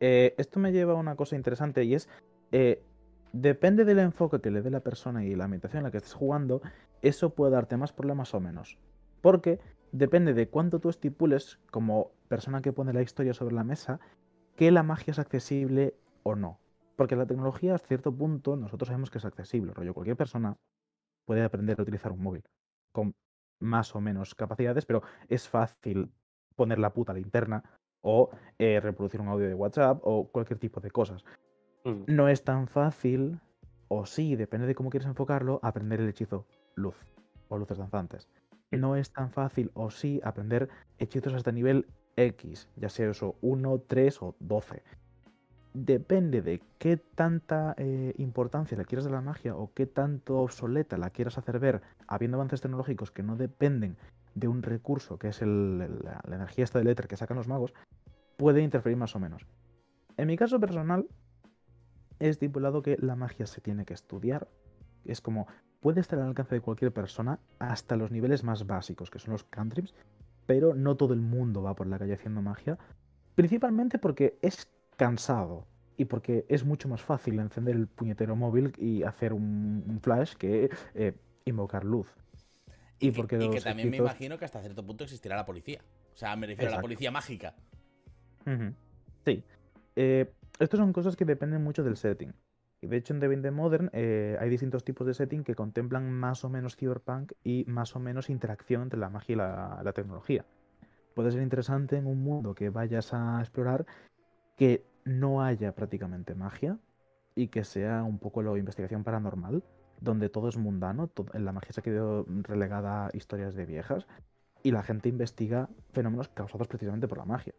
Eh, esto me lleva a una cosa interesante y es, eh, depende del enfoque que le dé la persona y la ambientación en la que estés jugando, eso puede darte más problemas o menos. Porque depende de cuánto tú estipules como persona que pone la historia sobre la mesa, que la magia es accesible o no. Porque la tecnología, a cierto punto, nosotros sabemos que es accesible. Rollo, cualquier persona puede aprender a utilizar un móvil con más o menos capacidades, pero es fácil poner la puta linterna o eh, reproducir un audio de WhatsApp o cualquier tipo de cosas. Mm. No es tan fácil, o sí, depende de cómo quieres enfocarlo, aprender el hechizo luz o luces danzantes. No es tan fácil, o sí, aprender hechizos hasta nivel X, ya sea eso 1, 3 o 12 depende de qué tanta eh, importancia le quieras a la magia o qué tanto obsoleta la quieras hacer ver, habiendo avances tecnológicos que no dependen de un recurso que es la, energía esta del éter que sacan los magos, puede interferir más o menos. En mi caso personal, he estipulado que la magia se tiene que estudiar. Es como, puede estar al alcance de cualquier persona hasta los niveles más básicos, que son los cantrips, pero no todo el mundo va por la calle haciendo magia, principalmente porque es cansado y porque es mucho más fácil encender el puñetero móvil y hacer un, un flash que eh, invocar luz. Y, y porque que, y que también me imagino que hasta cierto punto existirá la policía. O sea, me refiero Exacto. a la policía mágica. Uh -huh. Sí. Eh, estas son cosas que dependen mucho del setting. Y de hecho en The Binding Modern eh, hay distintos tipos de setting que contemplan más o menos cyberpunk y más o menos interacción entre la magia y la, la tecnología. Puede ser interesante en un mundo que vayas a explorar que no haya prácticamente magia y que sea un poco la investigación paranormal, donde todo es mundano, todo, la magia se ha quedado relegada a historias de viejas y la gente investiga fenómenos causados precisamente por la magia.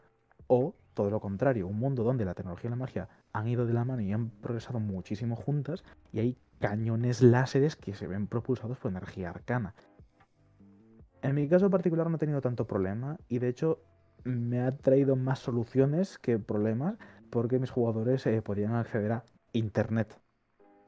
O todo lo contrario, un mundo donde la tecnología y la magia han ido de la mano y han progresado muchísimo juntas y hay cañones láseres que se ven propulsados por energía arcana. En mi caso particular no he tenido tanto problema y de hecho me ha traído más soluciones que problemas porque mis jugadores eh, podían acceder a Internet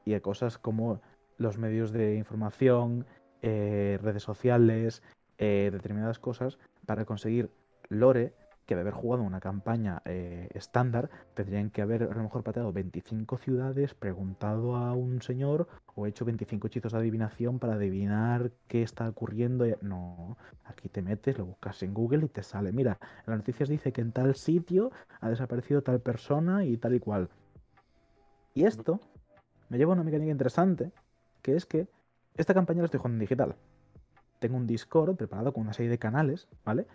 y a cosas como los medios de información, eh, redes sociales, eh, determinadas cosas para conseguir lore que de haber jugado una campaña eh, estándar tendrían que haber a lo mejor pateado 25 ciudades, preguntado a un señor o hecho 25 hechizos de adivinación para adivinar qué está ocurriendo. No, aquí te metes, lo buscas en Google y te sale. Mira, en las noticias dice que en tal sitio ha desaparecido tal persona y tal y cual. Y esto me lleva a una mecánica interesante, que es que esta campaña la estoy jugando en digital. Tengo un Discord preparado con una serie de canales, ¿vale?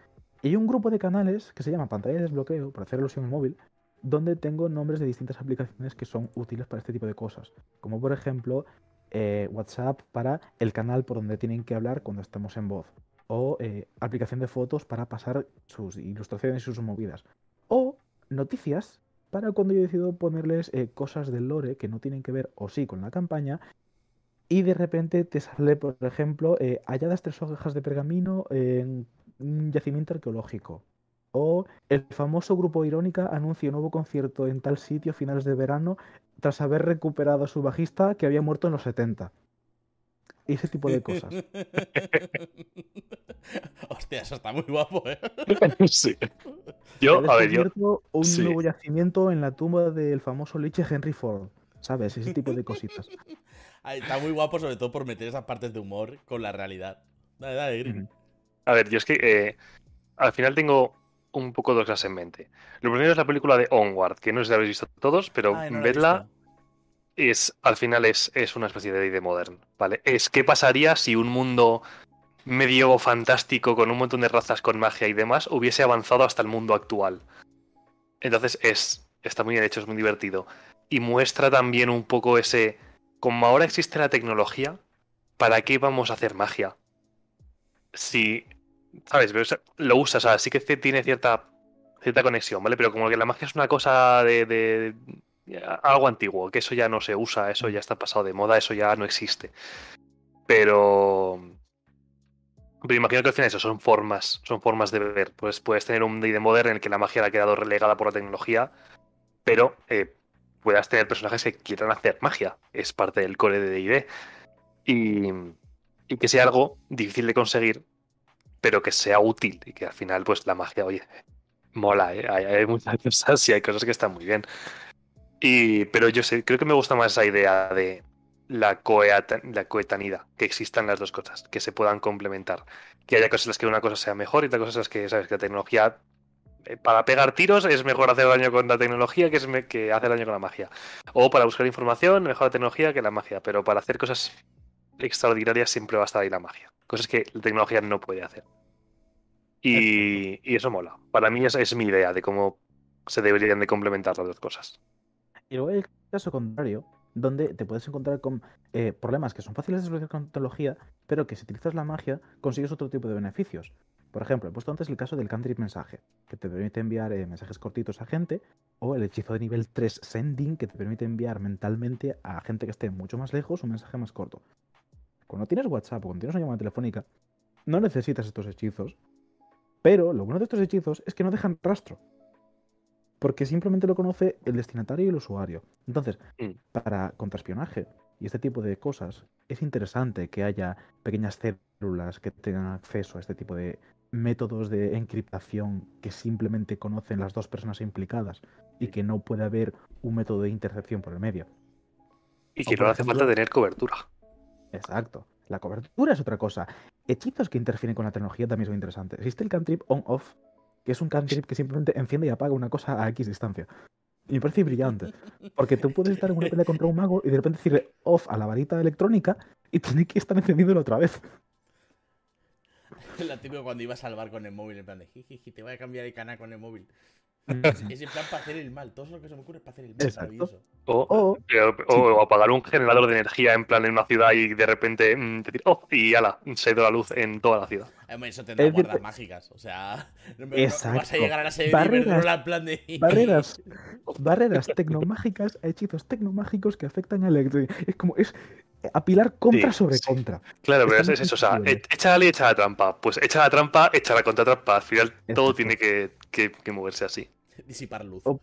Y hay un grupo de canales que se llama pantalla de desbloqueo, por hacer alusión al móvil, donde tengo nombres de distintas aplicaciones que son útiles para este tipo de cosas. Como por ejemplo eh, WhatsApp para el canal por donde tienen que hablar cuando estamos en voz. O eh, aplicación de fotos para pasar sus ilustraciones y sus movidas. O noticias para cuando yo decido ponerles eh, cosas del lore que no tienen que ver o sí con la campaña. Y de repente te sale, por ejemplo, halladas tres hojas de pergamino en un yacimiento arqueológico. O el famoso grupo Irónica anuncia un nuevo concierto en tal sitio a finales de verano tras haber recuperado a su bajista que había muerto en los 70. Y ese tipo de cosas. Hostia, eso está muy guapo, ¿eh? sí. Yo, a ver, yo. un sí. nuevo yacimiento en la tumba del famoso liche Henry Ford. ¿Sabes? Ese tipo de cositas. Ay, Está muy guapo, sobre todo por meter esas partes de humor con la realidad. Dale, dale, Green. A ver, yo es que eh, al final tengo un poco dos cosas en mente. Lo primero es la película de Onward, que no sé si la habéis visto todos, pero Ay, no vedla. es al final es, es una especie de D&D modern, ¿vale? Es qué pasaría si un mundo medio fantástico con un montón de razas con magia y demás hubiese avanzado hasta el mundo actual. Entonces es está muy bien hecho, es muy divertido y muestra también un poco ese como ahora existe la tecnología, ¿para qué vamos a hacer magia? Si sabes, Pero, lo usas, o sea, sí que tiene cierta cierta conexión, ¿vale? Pero como que la magia es una cosa de, de- algo antiguo, que eso ya no se usa, eso ya está pasado de moda, eso ya no existe. Pero. Pero imagino que al final eso son formas, son formas de ver. Pues puedes tener un D&D modern en el que la magia ha quedado relegada por la tecnología, pero eh, puedas tener personajes que quieran hacer magia. Es parte del core de D&D. Y, y que sea algo difícil de conseguir, pero que sea útil y que al final, pues la magia, oye, mola, ¿eh? hay, muchas cosas y hay cosas que están muy bien. Y, pero yo creo que me gusta más esa idea de la, la coetanidad, que existan las dos cosas, que se puedan complementar. Que haya cosas en las que una cosa sea mejor y otra cosa en las que, sabes, que la tecnología, eh, para pegar tiros es mejor hacer daño con la tecnología que, es que hacer daño con la magia. O para buscar información, mejor la tecnología que la magia. Pero para hacer cosas extraordinarias siempre va a estar ahí la magia. Cosas que la tecnología no puede hacer. Y, y eso mola. Para mí esa es mi idea de cómo se deberían de complementar las dos cosas. Y luego hay el caso contrario, donde te puedes encontrar con eh, problemas que son fáciles de solucionar con tecnología, pero que si utilizas la magia consigues otro tipo de beneficios. Por ejemplo, he puesto antes el caso del cantrip mensaje, que te permite enviar eh, mensajes cortitos a gente, o el hechizo de nivel 3 sending, que te permite enviar mentalmente a gente que esté mucho más lejos un mensaje más corto. Cuando tienes WhatsApp o cuando tienes una llamada telefónica, no necesitas estos hechizos, pero lo bueno de estos hechizos es que no dejan rastro. Porque simplemente lo conoce el destinatario y el usuario. Entonces, Mm. para contraespionaje y este tipo de cosas, es interesante que haya pequeñas células que tengan acceso a este tipo de métodos de encriptación que simplemente conocen las dos personas implicadas y que no puede haber un método de intercepción por el medio. Y que no hace falta tener cobertura. Exacto. La cobertura es otra cosa. Hechizos que interfieren con la tecnología también son interesantes. Existe el cantrip on-off, que es un cantrip que simplemente enciende y apaga una cosa a X distancia. Y me parece brillante. Porque tú puedes estar en una pelea contra un mago y de repente decirle off a la varita electrónica y tiene que estar encendiéndolo otra vez. La típica cuando ibas al bar con el móvil, en plan de jijiji, te voy a cambiar el canal con el móvil. Es en plan para hacer el mal. Todo lo que se me ocurre es para hacer el mal. Exacto. Maravilloso. O, O- o apagar un generador de energía en plan en una ciudad y de repente mm, decir, oh, y ala, se ha ido la luz en toda la ciudad. Además, eso tendrá Es guardas que- mágicas. O sea, no, me- no- no vas a Exacto. llegar a la serie de Barreras. En plan de. Barreras, barreras tecnomágicas a hechizos tecnomágicos que afectan a electro. Es como, es apilar contra Sí, sobre sí. contra. Claro, pero es, es eso, o sea, sensible. e- echa la ley, echa la trampa. Pues echa la trampa, echa la contratrampa. Al final todo Exacto. tiene que, que- que moverse así. Disipar luz. O-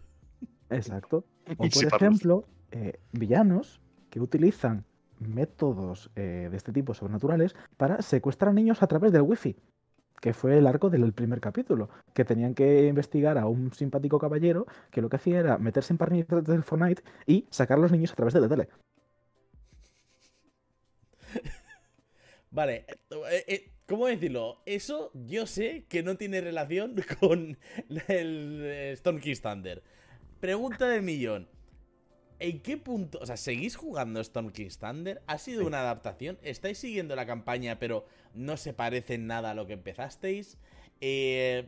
Exacto. O Y por ejemplo, eh, villanos que utilizan métodos eh, de este tipo sobrenaturales para secuestrar a niños a través del wifi. Que fue el arco del primer capítulo. Que tenían que investigar a un simpático caballero que lo que hacía era meterse en parnitas del Fortnite y sacar a los niños a través de la tele. Vale, eh, eh, ¿cómo decirlo? Eso yo sé que no tiene relación con el eh, Storm King's Thunder. Pregunta del millón. ¿En qué punto? O sea, ¿seguís jugando Storm King's Thunder? ¿Ha sido Sí. una adaptación? ¿Estáis siguiendo la campaña pero no se parece en nada a lo que empezasteis? Eh,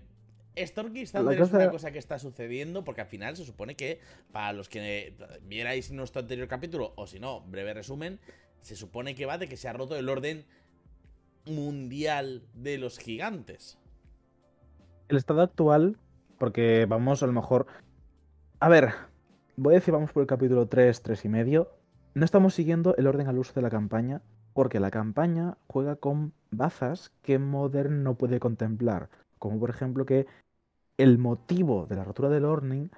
Storm King's Thunder es una cosa que está sucediendo porque al final se supone que para los que vierais nuestro anterior capítulo o si no, breve resumen, se supone que va de que se ha roto el orden mundial de los gigantes. El estado actual, porque vamos a lo mejor A ver, voy a decir, vamos por el capítulo 3, 3 y medio. No estamos siguiendo el orden al uso de la campaña, porque la campaña juega con bazas que Modern no puede contemplar. Como por ejemplo que el motivo de la rotura del Orning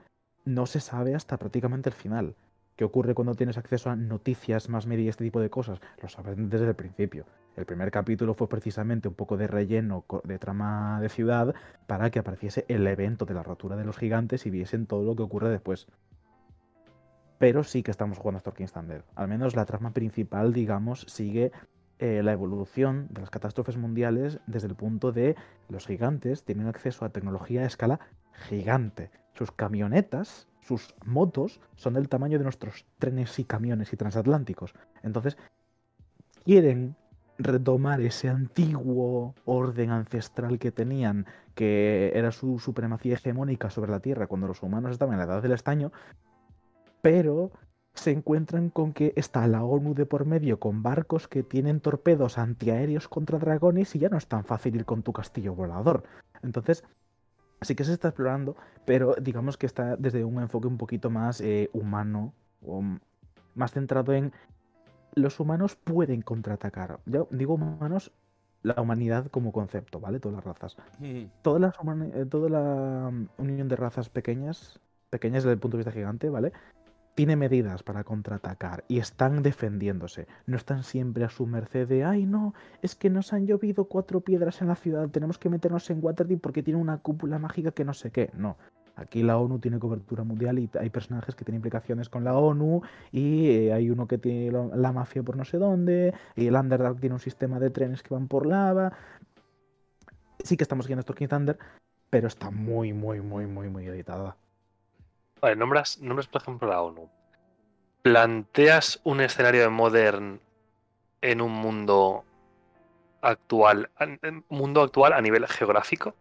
no se sabe hasta prácticamente el final. ¿Qué ocurre cuando tienes acceso a noticias, más media y este tipo de cosas? Lo sabes desde el principio. El primer capítulo fue precisamente un poco de relleno de trama de ciudad para que apareciese el evento de la rotura de los gigantes y viesen todo lo que ocurre después. Pero sí que estamos jugando a Storking Standard. Al menos la trama principal, digamos, sigue eh, la evolución de las catástrofes mundiales desde el punto de los gigantes tienen acceso a tecnología a escala gigante. Sus camionetas, sus motos, son del tamaño de nuestros trenes y camiones y transatlánticos. Entonces, quieren retomar ese antiguo orden ancestral que tenían, que era su supremacía hegemónica sobre la Tierra cuando los humanos estaban en la edad del estaño, pero se encuentran con que está la ONU de por medio con barcos que tienen torpedos antiaéreos contra dragones y ya no es tan fácil ir con tu castillo volador. Entonces, sí que se está explorando, pero digamos que está desde un enfoque un poquito más eh, humano, o más centrado en los humanos pueden contraatacar. Yo digo humanos, la humanidad como concepto, ¿vale? Todas las razas. Todas las eh, toda la mm, unión de razas pequeñas, pequeñas desde el punto de vista gigante, ¿vale? tiene medidas para contraatacar y están defendiéndose. No están siempre a su merced de, ay no, es que nos han llovido cuatro piedras en la ciudad, tenemos que meternos en Waterdeep porque tiene una cúpula mágica que no sé qué. No. Aquí la ONU tiene cobertura mundial y hay personajes que tienen implicaciones con la ONU y eh, hay uno que tiene la mafia por no sé dónde y el Underdark tiene un sistema de trenes que van por lava. Sí que estamos siguiendo Storking Thunder, pero está muy, muy, muy, muy, muy editada. Vale, nombras, nombras por ejemplo la ONU. ¿Planteas un escenario de Modern en un mundo actual, mundo actual a nivel geográfico?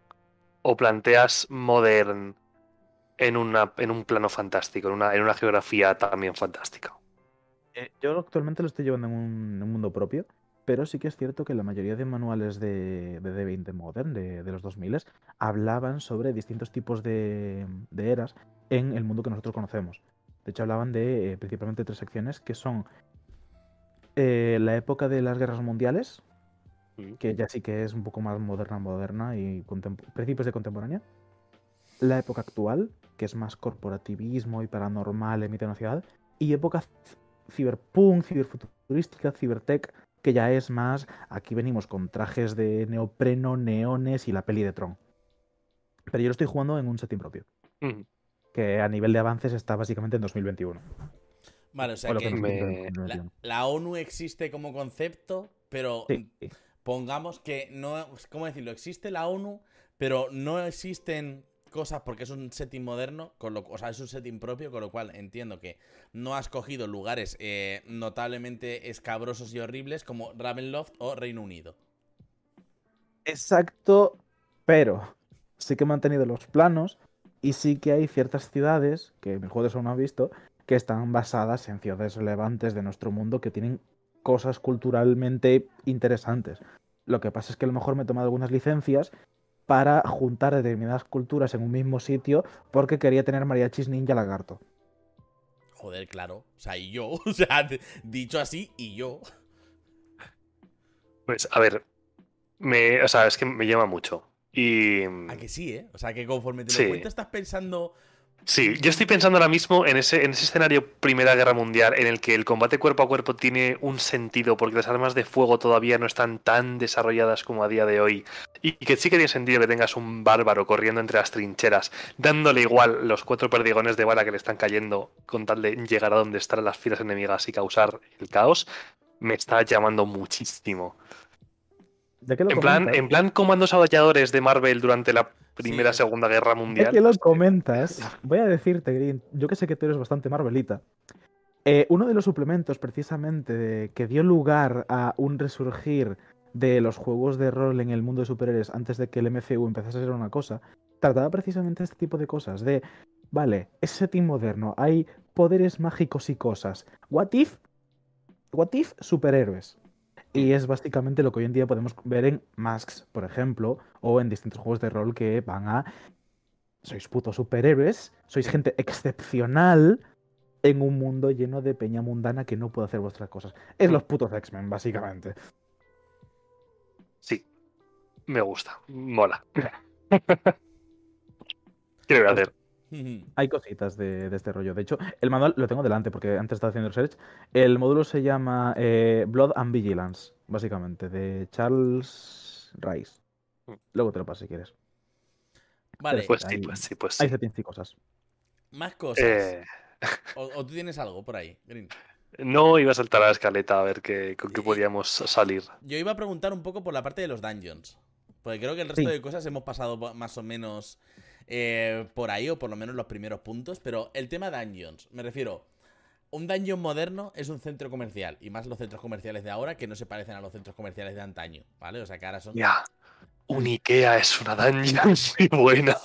¿O planteas Modern en, una, en un plano fantástico, en una, en una geografía también fantástica? Eh, yo actualmente lo estoy llevando en un, mundo propio, pero sí que es cierto que la mayoría de manuales de, de D20 Modern, de, de los 2000, hablaban sobre distintos tipos de, de eras en el mundo que nosotros conocemos. De hecho, hablaban de eh, principalmente tres secciones que son eh, la época de las guerras mundiales, que ya sí que es un poco más moderna, moderna y principios de contemporánea. La época actual, que es más corporativismo y paranormal en mitad de una ciudad. Y época ciberpunk, ciberfuturística, cibertech, que ya es más. Aquí venimos con trajes de neopreno, neones y la peli de Tron. Pero yo lo estoy jugando en un setting propio que a nivel de avances está básicamente en 2021. Vale, o sea que, la, ONU existe como concepto, pero pongamos que no, ¿cómo decirlo? Existe la ONU, pero no existen cosas porque es un setting moderno, con lo, o sea, es un setting propio, con lo cual entiendo que no has cogido lugares eh, notablemente escabrosos y horribles como Ravenloft o Reino Unido. Exacto, pero sí que he mantenido los planos y sí que hay ciertas ciudades, que en el juego de no ha visto, que están basadas en ciudades relevantes de nuestro mundo que tienen cosas culturalmente interesantes. Lo que pasa es que a lo mejor me he tomado algunas licencias para juntar determinadas culturas en un mismo sitio porque quería tener mariachis ninja lagarto. Joder, claro. O sea, y yo. O sea, dicho así, y yo. Pues, a ver. Me, o sea, es que me llama mucho. Y... A que sí, ¿eh? O sea, que conforme te lo cuento estás pensando... Sí, yo estoy pensando ahora mismo en ese, en ese escenario Primera Guerra Mundial en el que el combate cuerpo a cuerpo tiene un sentido porque las armas de fuego todavía no están tan desarrolladas como a día de hoy. Y que sí que tiene sentido que tengas un bárbaro corriendo entre las trincheras, dándole igual los cuatro perdigones de bala que le están cayendo con tal de llegar a donde están las filas enemigas y causar el caos, me está llamando muchísimo. En, plan, en plan comandos avalladores de Marvel durante la Primera Segunda Guerra Mundial. Ya que lo comentas, voy a decirte, Green, yo que sé que tú eres bastante Marvelita. Eh, uno de los suplementos, precisamente, que dio lugar a un resurgir de los juegos de rol en el mundo de superhéroes antes de que el MCU empezase a ser una cosa, trataba precisamente este tipo de cosas. De, vale, es setting moderno, hay poderes mágicos y cosas. What if? What if superhéroes? Y es básicamente lo que hoy en día podemos ver en Masks, por ejemplo, o en distintos juegos de rol que van a sois putos superhéroes, sois gente excepcional en un mundo lleno de peña mundana que no puede hacer vuestras cosas. Es los putos X-Men, básicamente. Sí. Me gusta. Mola. ¿Qué le voy a hacer? Hay cositas de, de este rollo. De hecho, el manual lo tengo delante porque antes estaba haciendo research. El módulo se llama eh, Blood and Vigilance, básicamente, de Charles Rice. Mm. Luego te lo paso si quieres. Vale, Pues sí, ahí- pues sí, pues Hay sí. settings y cosas. más cosas. Eh, O, o tú tienes algo por ahí, Green. no iba a saltar a la escaleta a ver qué, con qué podíamos salir. Yo iba a preguntar un poco por la parte de los dungeons. Porque creo que el resto Sí. de cosas hemos pasado más o menos eh, por ahí, o por lo menos los primeros puntos. Pero el tema dungeons, me refiero. Un dungeon moderno es un centro comercial. Y más los centros comerciales de ahora que no se parecen a los centros comerciales de antaño. ¿Vale? O sea que ahora son. Ya. Un Ikea es una dungeon muy buena.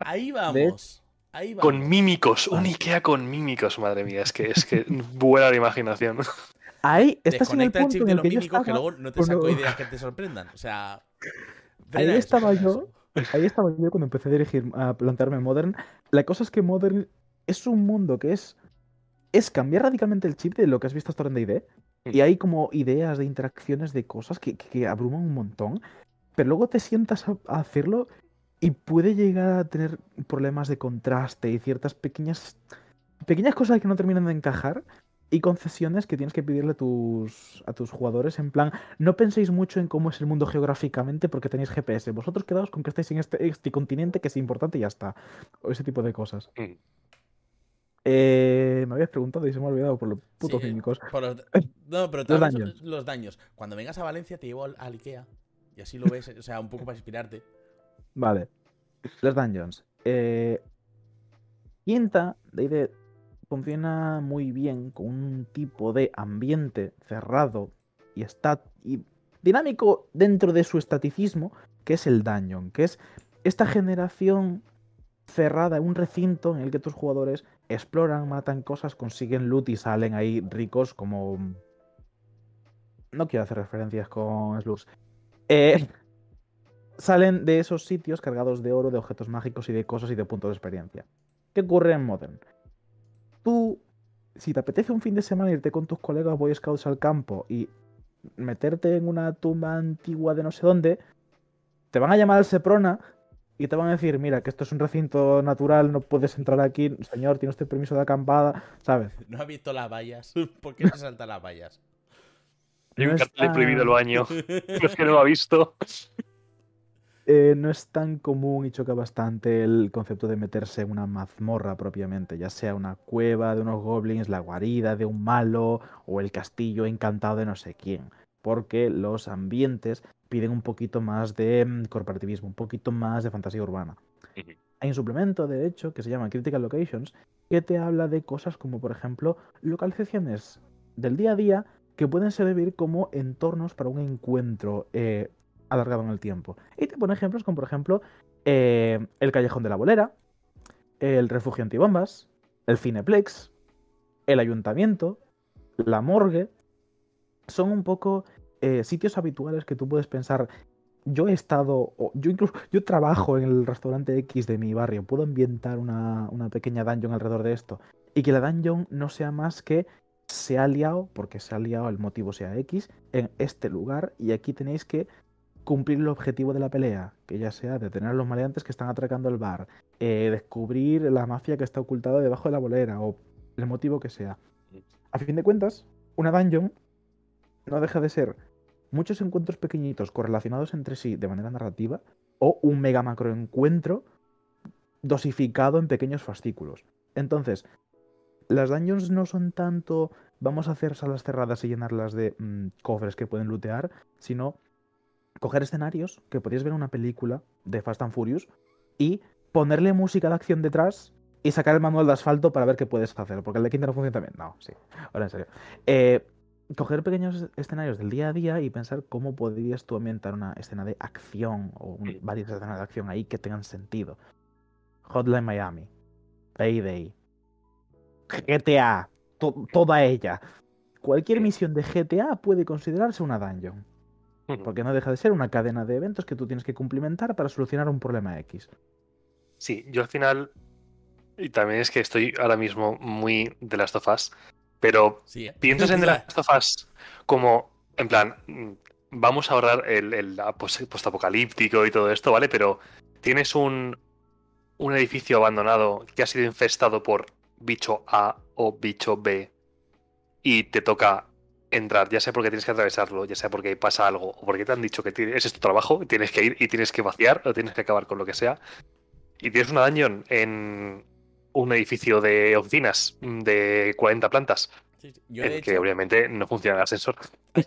Ahí vamos. Ahí vamos. Con mímicos. Un Vale. Ikea con mímicos, madre mía. Es que, es que vuela la imaginación. Ahí estás en el Desconecta el punto chip en de el los que yo mímicos que luego no te saco ideas que te sorprendan. O sea. Ahí estaba yo. Ahí estaba yo cuando empecé a dirigir, a plantearme Modern. La cosa es que Modern es un mundo que es. Es cambiar radicalmente el chip de lo que has visto hasta ahora en D&D. Y hay como ideas de interacciones de cosas que, que- que abruman un montón. Pero luego te sientas a, a hacerlo y puede llegar a tener problemas de contraste y ciertas pequeñas. Pequeñas cosas que no terminan de encajar. Y concesiones que tienes que pedirle a tus, a tus jugadores en plan, no penséis mucho en cómo es el mundo geográficamente porque tenéis GPS. Vosotros quedaos con que estáis en este, este continente que es importante y ya está. O ese tipo de cosas. Mm. Eh, me habías preguntado y se me ha olvidado por los putos Sí, mímicos. por los- no, pero te Los daños. los daños. Cuando vengas a Valencia te llevo al, al Ikea. Y así lo ves, o sea, un poco para inspirarte. Vale. Los dungeons. Eh, Quinta, D&D funciona muy bien con un tipo de ambiente cerrado y, dinámico dentro de su estaticismo, que es el dungeon, que es esta generación cerrada, un recinto en el que tus jugadores exploran, matan cosas, consiguen loot y salen ahí ricos como... No quiero hacer referencias con Slurs. Eh, salen de esos sitios cargados de oro, de objetos mágicos y de cosas y de puntos de experiencia. ¿Qué ocurre en Modern? Tú, si te apetece un fin de semana irte con tus colegas Boy Scouts al campo y meterte en una tumba antigua de no sé dónde, te van a llamar al Seprona y te van a decir, mira, que esto es un recinto natural, no puedes entrar aquí, señor, tiene usted permiso de acampada, ¿sabes? ¿No has visto las vallas? ¿Por qué no saltan las vallas? Hay un No cartel está- prohibido el baño. No es que no lo ha visto. Eh, no es tan común y choca bastante el concepto de meterse en una mazmorra propiamente, ya sea una cueva de unos goblins, la guarida de un malo o el castillo encantado de no sé quién, porque los ambientes piden un poquito más de mm, corporativismo, un poquito más de fantasía urbana. Hay un suplemento, de hecho, que se llama Critical Locations, que te habla de cosas como, por ejemplo, localizaciones del día a día que pueden servir como entornos para un encuentro eh, alargado en el tiempo. Y te pone ejemplos como, por ejemplo, eh, el Callejón de la Bolera, el Refugio Antibombas, el Cineplex, el Ayuntamiento, la Morgue. Son un poco eh, sitios habituales que tú puedes pensar. Yo he estado, o yo incluso, yo trabajo en el restaurante X de mi barrio, puedo ambientar una, una pequeña dungeon alrededor de esto. Y que la dungeon no sea más que se ha liado, porque se ha liado, el motivo sea X, en este lugar y aquí tenéis que cumplir el objetivo de la pelea, que ya sea detener a los maleantes que están atracando el bar, eh, descubrir la mafia que está ocultada debajo de la bolera o el motivo que sea. A fin de cuentas, una dungeon no deja de ser muchos encuentros pequeñitos correlacionados entre sí de manera narrativa o un mega macro encuentro dosificado en pequeños fascículos. Entonces, las dungeons no son tanto vamos a hacer salas cerradas y llenarlas de mm, cofres que pueden lootear, sino coger escenarios que podrías ver en una película de Fast and Furious y ponerle música de acción detrás y sacar el manual de asfalto para ver qué puedes hacer, porque el de Kinder no funciona también. No, sí, ahora en serio. Eh, coger pequeños escenarios del día a día y pensar cómo podrías tú ambientar una escena de acción o un- varias escenas de acción ahí que tengan sentido. Hotline Miami, Payday, GTA, to- toda ella. Cualquier misión de GTA puede considerarse una dungeon. Porque no deja de ser una cadena de eventos que tú tienes que cumplimentar para solucionar un problema X. Sí, yo al final. Y también es que estoy ahora mismo muy de Last of Us. Pero Sí, ¿eh? piensas en The Last of Us como. En plan. mm, Vamos a ahorrar el, el pos- postapocalíptico y todo esto, ¿vale? Pero tienes un. Un edificio abandonado que ha sido infestado por bicho A o bicho B. Y te toca entrar, ya sea porque tienes que atravesarlo, ya sea porque pasa algo, o porque te han dicho que ti- ese es tu trabajo, tienes que ir y tienes que vaciar, o tienes que acabar con lo que sea. Y tienes una dungeon en un edificio de oficinas de 40 plantas. Yo, que obviamente no funciona el ascensor.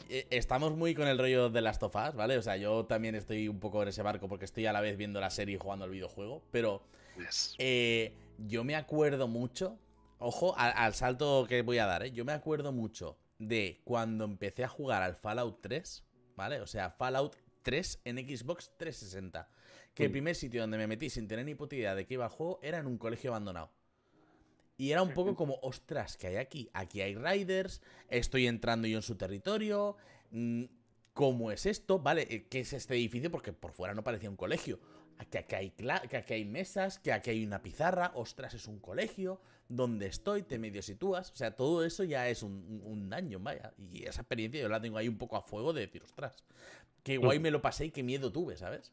eh, estamos muy con el rollo de Last of Us, ¿vale? O sea, yo también estoy un poco en ese barco porque estoy a la vez viendo la serie y jugando al videojuego, pero eh, yo me acuerdo mucho, ojo al, al salto que voy a dar, ¿eh? Yo me acuerdo mucho de cuando empecé a jugar al Fallout 3, ¿vale? O sea, Fallout 3 en Xbox 360. Que el primer sitio donde me metí sin tener ni puta idea de qué iba el juego era en un colegio abandonado. Y era un poco como, ostras, ¿qué hay aquí? Aquí hay riders, estoy entrando yo en su territorio. mm, ¿Cómo es esto? ¿Vale? eh, ¿Qué es este edificio? Porque por fuera no parecía un colegio. Que aquí hay, que aquí hay mesas, que aquí hay una pizarra, ostras, es un colegio, donde estoy, te medio sitúas. O sea, todo eso ya es un, un, dungeon, vaya. Y esa experiencia yo la tengo ahí un poco a fuego de decir, ostras, qué guay me lo pasé y qué miedo tuve, ¿sabes?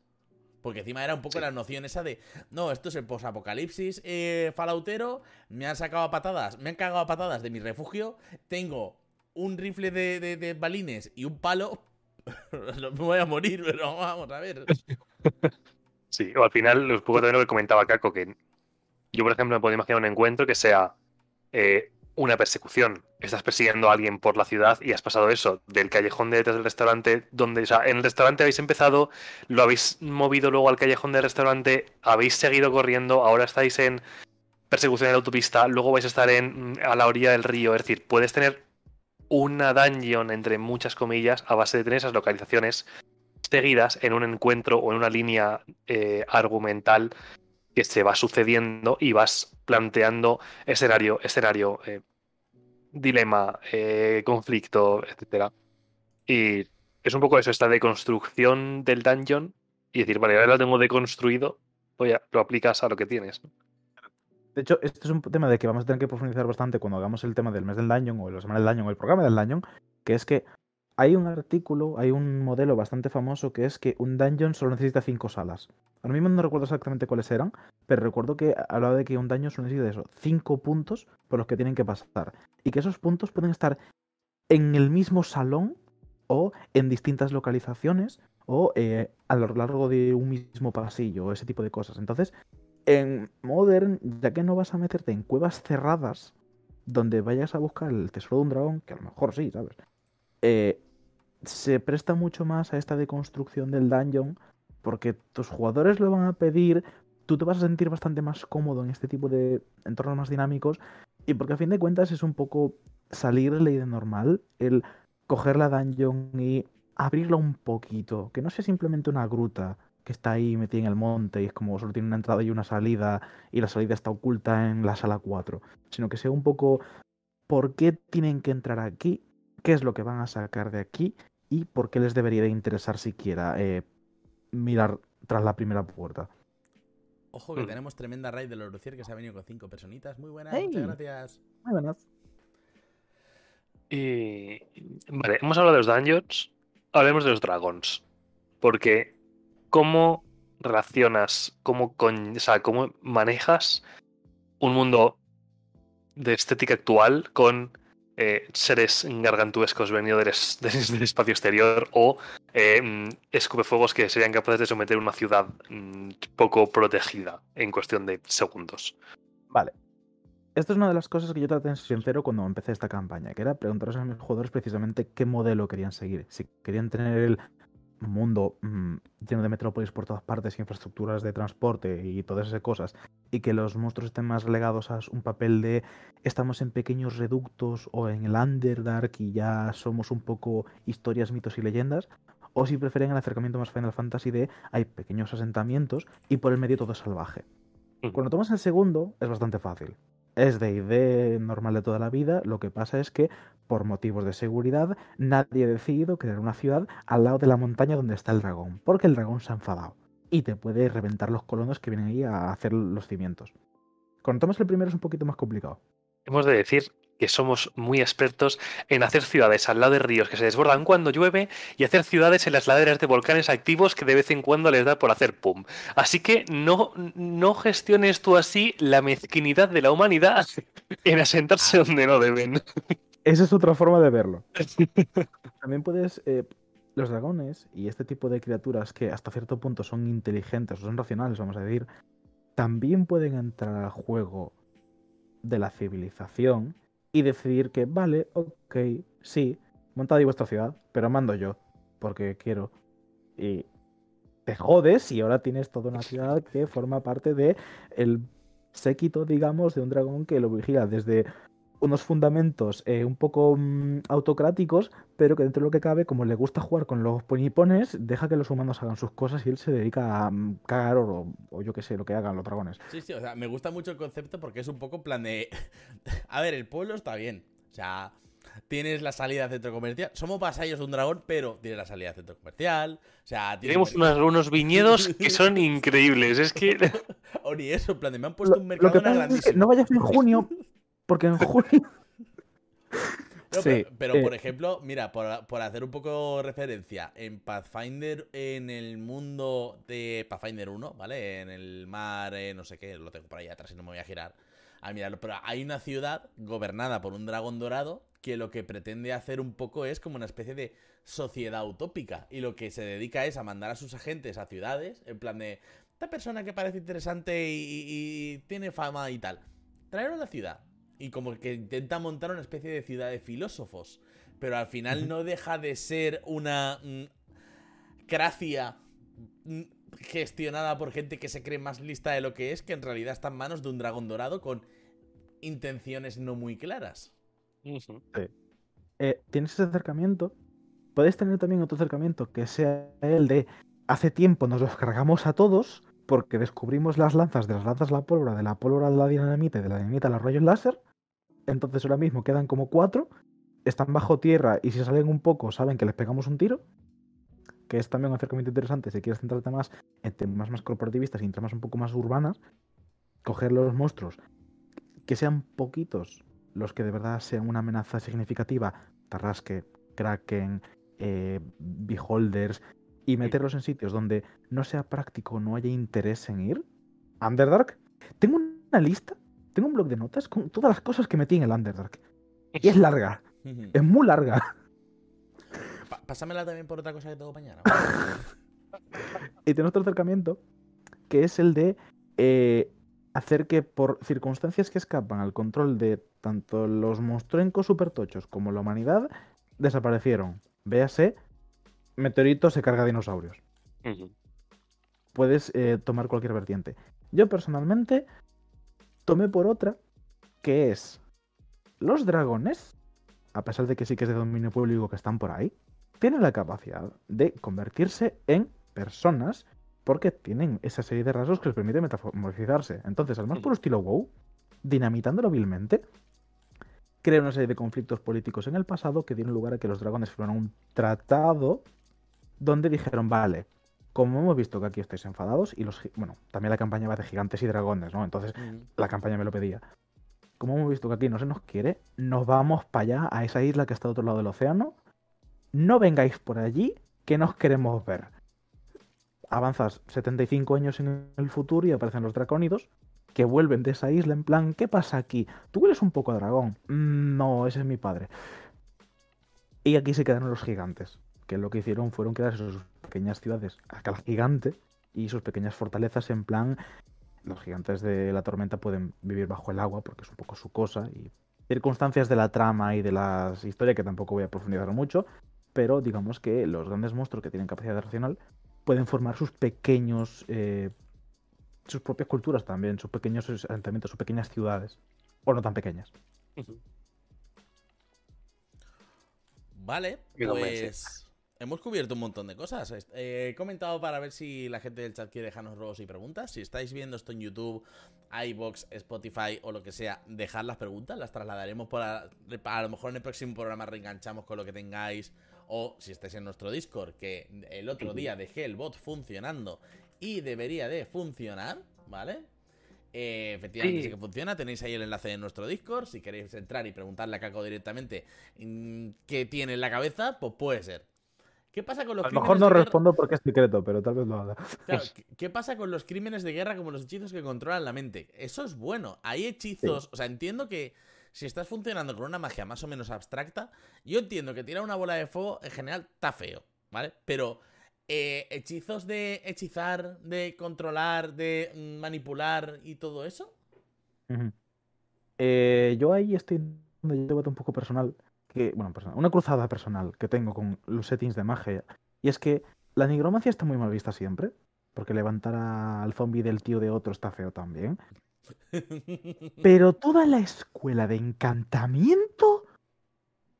Porque encima era un poco Sí. la noción esa de, no, esto es el posapocalipsis eh, falautero, me han sacado a patadas, me han cagado a patadas de mi refugio, tengo un rifle de, de- de balines y un palo, me voy a morir, pero vamos a ver. Sí, o al final, un poco también lo que comentaba Caco, que yo, por ejemplo, me puedo imaginar un encuentro que sea eh, una persecución. Estás persiguiendo a alguien por la ciudad y has pasado eso, del callejón de detrás del restaurante, donde, o sea, en el restaurante habéis empezado, lo habéis movido luego al callejón del restaurante, habéis seguido corriendo, ahora estáis en persecución en la autopista, luego vais a estar en, a la orilla del río. Es decir, puedes tener una dungeon, entre muchas comillas, a base de tener esas localizaciones seguidas en un encuentro o en una línea eh, argumental que se va sucediendo y vas planteando escenario, escenario, eh, dilema, eh, conflicto, etcétera. Y es un poco eso, esta deconstrucción del dungeon y decir, vale, ahora lo tengo deconstruido, pues ya lo aplicas a lo que tienes. De hecho, este es un tema de que vamos a tener que profundizar bastante cuando hagamos el tema del mes del Dungeon o la semana del Dungeon o el programa del Dungeon, que es que hay un artículo, hay un modelo bastante famoso que es que un dungeon solo necesita cinco salas. Ahora mismo no recuerdo exactamente cuáles eran, pero recuerdo que hablaba de que un dungeon solo necesita eso, cinco puntos por los que tienen que pasar. Y que esos puntos pueden estar en el mismo salón o en distintas localizaciones o eh, a lo largo de un mismo pasillo ese tipo de cosas. Entonces, en Modern, ya que no vas a meterte en cuevas cerradas donde vayas a buscar el tesoro de un dragón, que a lo mejor sí, ¿sabes? Eh, se presta mucho más a esta deconstrucción del dungeon porque tus jugadores lo van a pedir, tú te vas a sentir bastante más cómodo en este tipo de entornos más dinámicos y porque a fin de cuentas es un poco salir de la idea normal, el coger la dungeon y abrirla un poquito, que no sea simplemente una gruta que está ahí metida en el monte y es como solo tiene una entrada y una salida y la salida está oculta en la sala 4, sino que sea un poco por qué tienen que entrar aquí, qué es lo que van a sacar de aquí y por qué les debería de interesar siquiera eh, mirar tras la primera puerta. Ojo que Mm. tenemos tremenda raid de Lorocier que se ha venido con cinco personitas. Muy buenas, muchas gracias. Muy buenas. Y vale, hemos hablado de los dungeons, hablemos de los dragons. Porque, ¿cómo relacionas, cómo, con, o sea, cómo manejas un mundo de estética actual con eh, seres gargantuescos venidos del, es- del- del espacio exterior o eh, escupefuegos que serían capaces de someter una ciudad mm, poco protegida en cuestión de segundos? Vale. Esto es una de las cosas que yo traté ser sincero cuando empecé esta campaña, que era preguntarles a mis jugadores precisamente qué modelo querían seguir. Si querían tener el mundo mm, lleno de metrópolis por todas partes, infraestructuras de transporte y todas esas cosas, y que los monstruos estén más relegados a un papel de estamos en pequeños reductos o en el Underdark y ya somos un poco historias, mitos y leyendas, o si prefieren el acercamiento más Final Fantasy de hay pequeños asentamientos y por el medio todo es salvaje. Ujú. Cuando tomas el segundo es bastante fácil. Es de ID normal de toda la vida, lo que pasa es que por motivos de seguridad nadie ha decidido crear una ciudad al lado de la montaña donde está el dragón, porque el dragón se ha enfadado. y te puede reventar los colonos que vienen ahí a hacer los cimientos. Cuando tomas el primero es un poquito más complicado. Hemos de decir que somos muy expertos en hacer ciudades al lado de ríos que se desbordan cuando llueve y hacer ciudades en las laderas de volcanes activos que de vez en cuando les da por hacer pum. Así que no, no gestiones tú así la mezquinidad de la humanidad en asentarse donde no deben. Esa es otra forma de verlo. También puedes... eh, los dragones y este tipo de criaturas que hasta cierto punto son inteligentes o son racionales, vamos a decir, también pueden entrar al juego de la civilización y decidir que, vale, ok, sí, montad ahí vuestra ciudad, pero mando yo, porque quiero. Y te jodes y ahora tienes toda una ciudad que forma parte de el séquito, digamos, de un dragón que lo vigila desde unos fundamentos eh, un poco mm, autocráticos, pero que dentro de lo que cabe, como le gusta jugar con los ponipones, deja que los humanos hagan sus cosas y él se dedica a mm, cagar oro, o yo qué sé, lo que hagan los dragones. Sí, sí, o sea, me gusta mucho el concepto porque es un poco en plan de. A ver, el pueblo está bien. O sea, tienes la salida al centro comercial. Somos vasallos de un dragón, pero tienes la salida al centro comercial. O sea, tienes Tenemos un unos, unos viñedos que son increíbles. Es que O ni eso, en plan de me han puesto Lo, un lo que pasa es que grandísimo. no vayas en junio, porque en junio... No, Sí, pero, pero, eh, por ejemplo, mira, por, por hacer un poco referencia, en Pathfinder, en el mundo de Pathfinder 1, ¿vale? En el mar, eh, no sé qué, lo tengo por ahí atrás y no me voy a girar a mirarlo. Pero hay una ciudad gobernada por un dragón dorado que lo que pretende hacer un poco es como una especie de sociedad utópica. Y lo que se dedica es a mandar a sus agentes a ciudades, en plan de, esta persona que parece interesante y, y- y tiene fama y tal, traerlo a la ciudad. Y como que intenta montar una especie de ciudad de filósofos. Pero al final no deja de ser una mm, cracia mm, gestionada por gente que se cree más lista de lo que es, que en realidad está en manos de un dragón dorado con intenciones no muy claras. Ujú. eh, tienes ese acercamiento. Puedes tener también otro acercamiento que sea el de hace tiempo nos los cargamos a todos porque descubrimos las lanzas, de las lanzas la pólvora, de la pólvora la dinamita y de la dinamita los rayos láser. Entonces ahora mismo quedan como cuatro, están bajo tierra y si salen un poco saben que les pegamos un tiro. Que es también un acercamiento interesante si quieres centrarte más en temas más corporativistas y en temas un poco más urbanas. Coger los monstruos, que sean poquitos los que de verdad sean una amenaza significativa, Tarrasque, Kraken, eh, Beholders, y meterlos en sitios donde no sea práctico, no haya interés en ir. Underdark, tengo una lista, tengo un blog de notas con todas las cosas que metí en el Underdark. Y es larga, es muy larga. Pa- pásamela también por otra cosa que tengo mañana. Y tiene otro acercamiento, que es el de eh, hacer que por circunstancias que escapan al control de tanto los monstruencos supertochos como la humanidad, desaparecieron. Véase, meteorito se carga dinosaurios. Puedes eh, tomar cualquier vertiente. Yo personalmente tomé por otra, que es los dragones, a pesar de que sí que es de dominio público que están por ahí, tienen la capacidad de convertirse en personas porque tienen esa serie de rasgos que les permite metamorfizarse. Entonces, al más puro estilo WoW, dinamitándolo vilmente, crea una serie de conflictos políticos en el pasado que dieron lugar a que los dragones firmaron un tratado donde dijeron, vale, como hemos visto que aquí estáis enfadados y los... Bueno, también la campaña va de gigantes y dragones, ¿no? Entonces, la campaña me lo pedía. Como hemos visto que aquí no se nos quiere, nos vamos para allá, a esa isla que está al otro lado del océano. No vengáis por allí, que nos queremos ver. Avanzas 75 años en el futuro y aparecen los dracónidos, que vuelven de esa isla en plan, ¿qué pasa aquí? Tú eres un poco dragón. "Mm, no, ese es mi padre. Y aquí se quedaron los gigantes, que lo que hicieron fueron crear sus pequeñas ciudades a escala gigante y sus pequeñas fortalezas en plan los gigantes de la tormenta pueden vivir bajo el agua porque es un poco su cosa y circunstancias de la trama y de la historia que tampoco voy a profundizar mucho, pero digamos que los grandes monstruos que tienen capacidad racional pueden formar sus pequeños eh, sus propias culturas también, sus pequeños asentamientos, sus pequeñas ciudades o no tan pequeñas. Vale, pues hemos cubierto un montón de cosas. Eh, he comentado para ver si la gente del chat quiere dejarnos robos y preguntas. Si estáis viendo esto en YouTube, iBox, Spotify o lo que sea, dejad las preguntas, las trasladaremos por a, a lo mejor en el próximo programa reenganchamos con lo que tengáis. O si estáis en nuestro Discord, que el otro día dejé el bot funcionando y debería de funcionar, ¿vale? Eh, efectivamente sí. Sí. que funciona. Tenéis ahí el enlace de nuestro Discord. Si queréis entrar y preguntarle a Caco directamente mm, qué tiene en la cabeza, pues puede ser. ¿Qué pasa con los A lo mejor no respondo porque es secreto, pero tal vez lo haga. Claro, ¿qué- ¿qué pasa con los crímenes de guerra como los hechizos que controlan la mente? Eso es bueno. Hay hechizos. O sea, entiendo que si estás funcionando con una magia más o menos abstracta, yo entiendo que tirar una bola de fuego en general está feo, ¿vale? Pero eh, hechizos de hechizar, de controlar, de manipular y todo eso. Ujú. Eh, yo ahí estoy un debate un poco personal, una cruzada personal que tengo con los settings de magia, y es que la nigromancia está muy mal vista siempre, porque levantar al zombie del tío de otro está feo también, pero toda la escuela de encantamiento,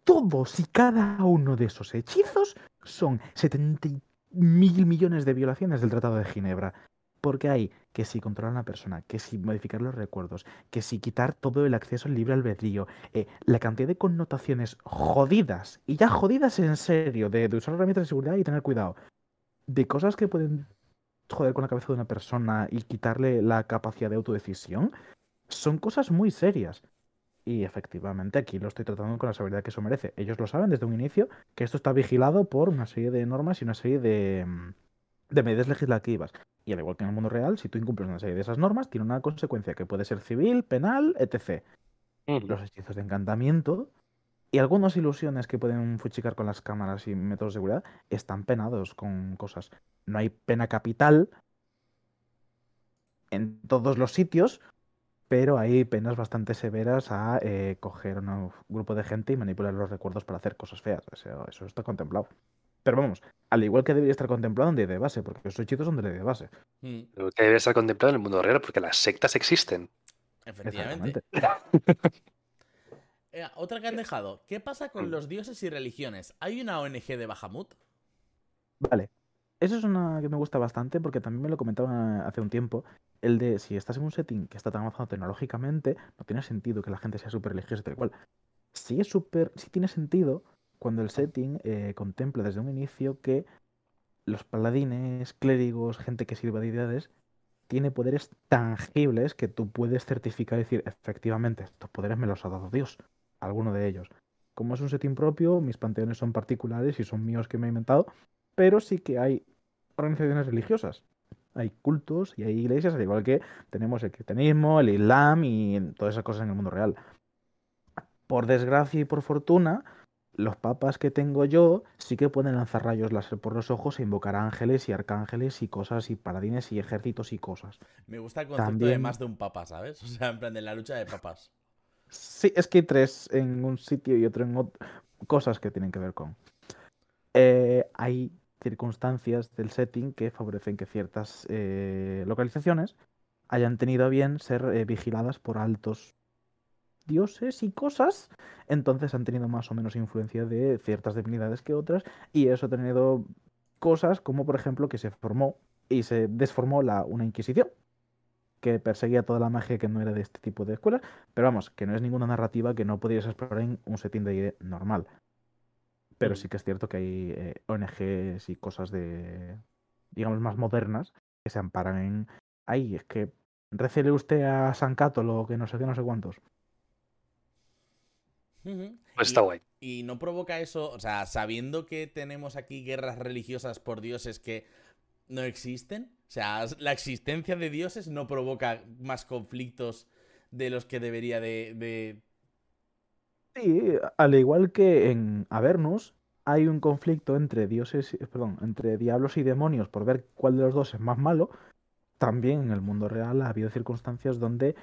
todos y cada uno de esos hechizos son 70 mil millones de violaciones del Tratado de Ginebra. Porque hay que si controlar a una persona, que si modificar los recuerdos, que si quitar todo el acceso al libre albedrío, eh, la cantidad de connotaciones jodidas, y ya jodidas en serio, de, de usar herramientas de seguridad y tener cuidado, de cosas que pueden joder con la cabeza de una persona y quitarle la capacidad de autodecisión, son cosas muy serias. Y efectivamente aquí lo estoy tratando con la seguridad que eso merece. Ellos lo saben desde un inicio que esto está vigilado por una serie de normas y una serie de, mm, de medidas legislativas. Y al igual que en el mundo real, si tú incumples una serie de esas normas, tiene una consecuencia que puede ser civil, penal, etc. Los hechizos de encantamiento y algunas ilusiones que pueden fuchicar con las cámaras y métodos de seguridad están penados con cosas. No hay pena capital en todos los sitios, pero hay penas bastante severas a eh, coger a un grupo de gente y manipular los recuerdos para hacer cosas feas. Eso, eso está contemplado. Pero vamos, al igual que debería estar contemplado en ley de base, porque esos hechizos son de ley de base. Mm, Pero que debe ser contemplado en el mundo real porque las sectas existen. efectivamente. Eh, otra que han dejado. ¿Qué pasa con los dioses y religiones? ¿Hay una ONG de Bahamut? Vale. Eso es una que me gusta bastante porque también me lo comentaban hace un tiempo. El de si estás en un setting que está tan avanzado tecnológicamente, no tiene sentido que la gente sea súper religiosa y tal cual. Sí es súper. Sí tiene sentido cuando el setting eh, contempla desde un inicio que los paladines, clérigos, gente que sirva de deidades, tiene poderes tangibles que tú puedes certificar y decir, efectivamente, estos poderes me los ha dado Dios, alguno de ellos. Como es un setting propio, mis panteones son particulares y son míos que me he inventado, pero sí que hay organizaciones religiosas. Hay cultos y hay iglesias, al igual que tenemos el cristianismo, el islam y todas esas cosas en el mundo real. Por desgracia y por fortuna, los papas que tengo yo sí que pueden lanzar rayos láser por los ojos e invocar ángeles y arcángeles y cosas y paladines y ejércitos y cosas. Me gusta el concepto de También- más de un papa, ¿sabes? O sea, en plan de la lucha de papas. Sí, es que hay tres en un sitio y otro en otro. Cosas que tienen que ver con. Eh, hay circunstancias del setting que favorecen que ciertas eh, localizaciones hayan tenido a bien ser eh, vigiladas por altos dioses y cosas. Entonces han tenido más o menos influencia de ciertas divinidades que otras. Y eso ha tenido cosas como, por ejemplo, que se formó y se desformó la, una inquisición que perseguía toda la magia que no era de este tipo de escuelas, pero vamos, que no es ninguna narrativa que no podrías explorar en un setting de ID normal. Pero Mm. sí que es cierto que hay eh, ONGs y cosas de, digamos, más modernas que se amparan en, ay, es que recele usted a San Cato lo que no sé qué, no sé cuántos. Pues Y- está guay. Y no provoca eso, o sea, sabiendo que tenemos aquí guerras religiosas por dioses que no existen, o sea, la existencia de dioses no provoca más conflictos de los que debería de... de- Sí, al igual que en Avernus hay un conflicto entre dioses, y- perdón, entre diablos y demonios por ver cuál de los dos es más malo, también en el mundo real ha habido circunstancias donde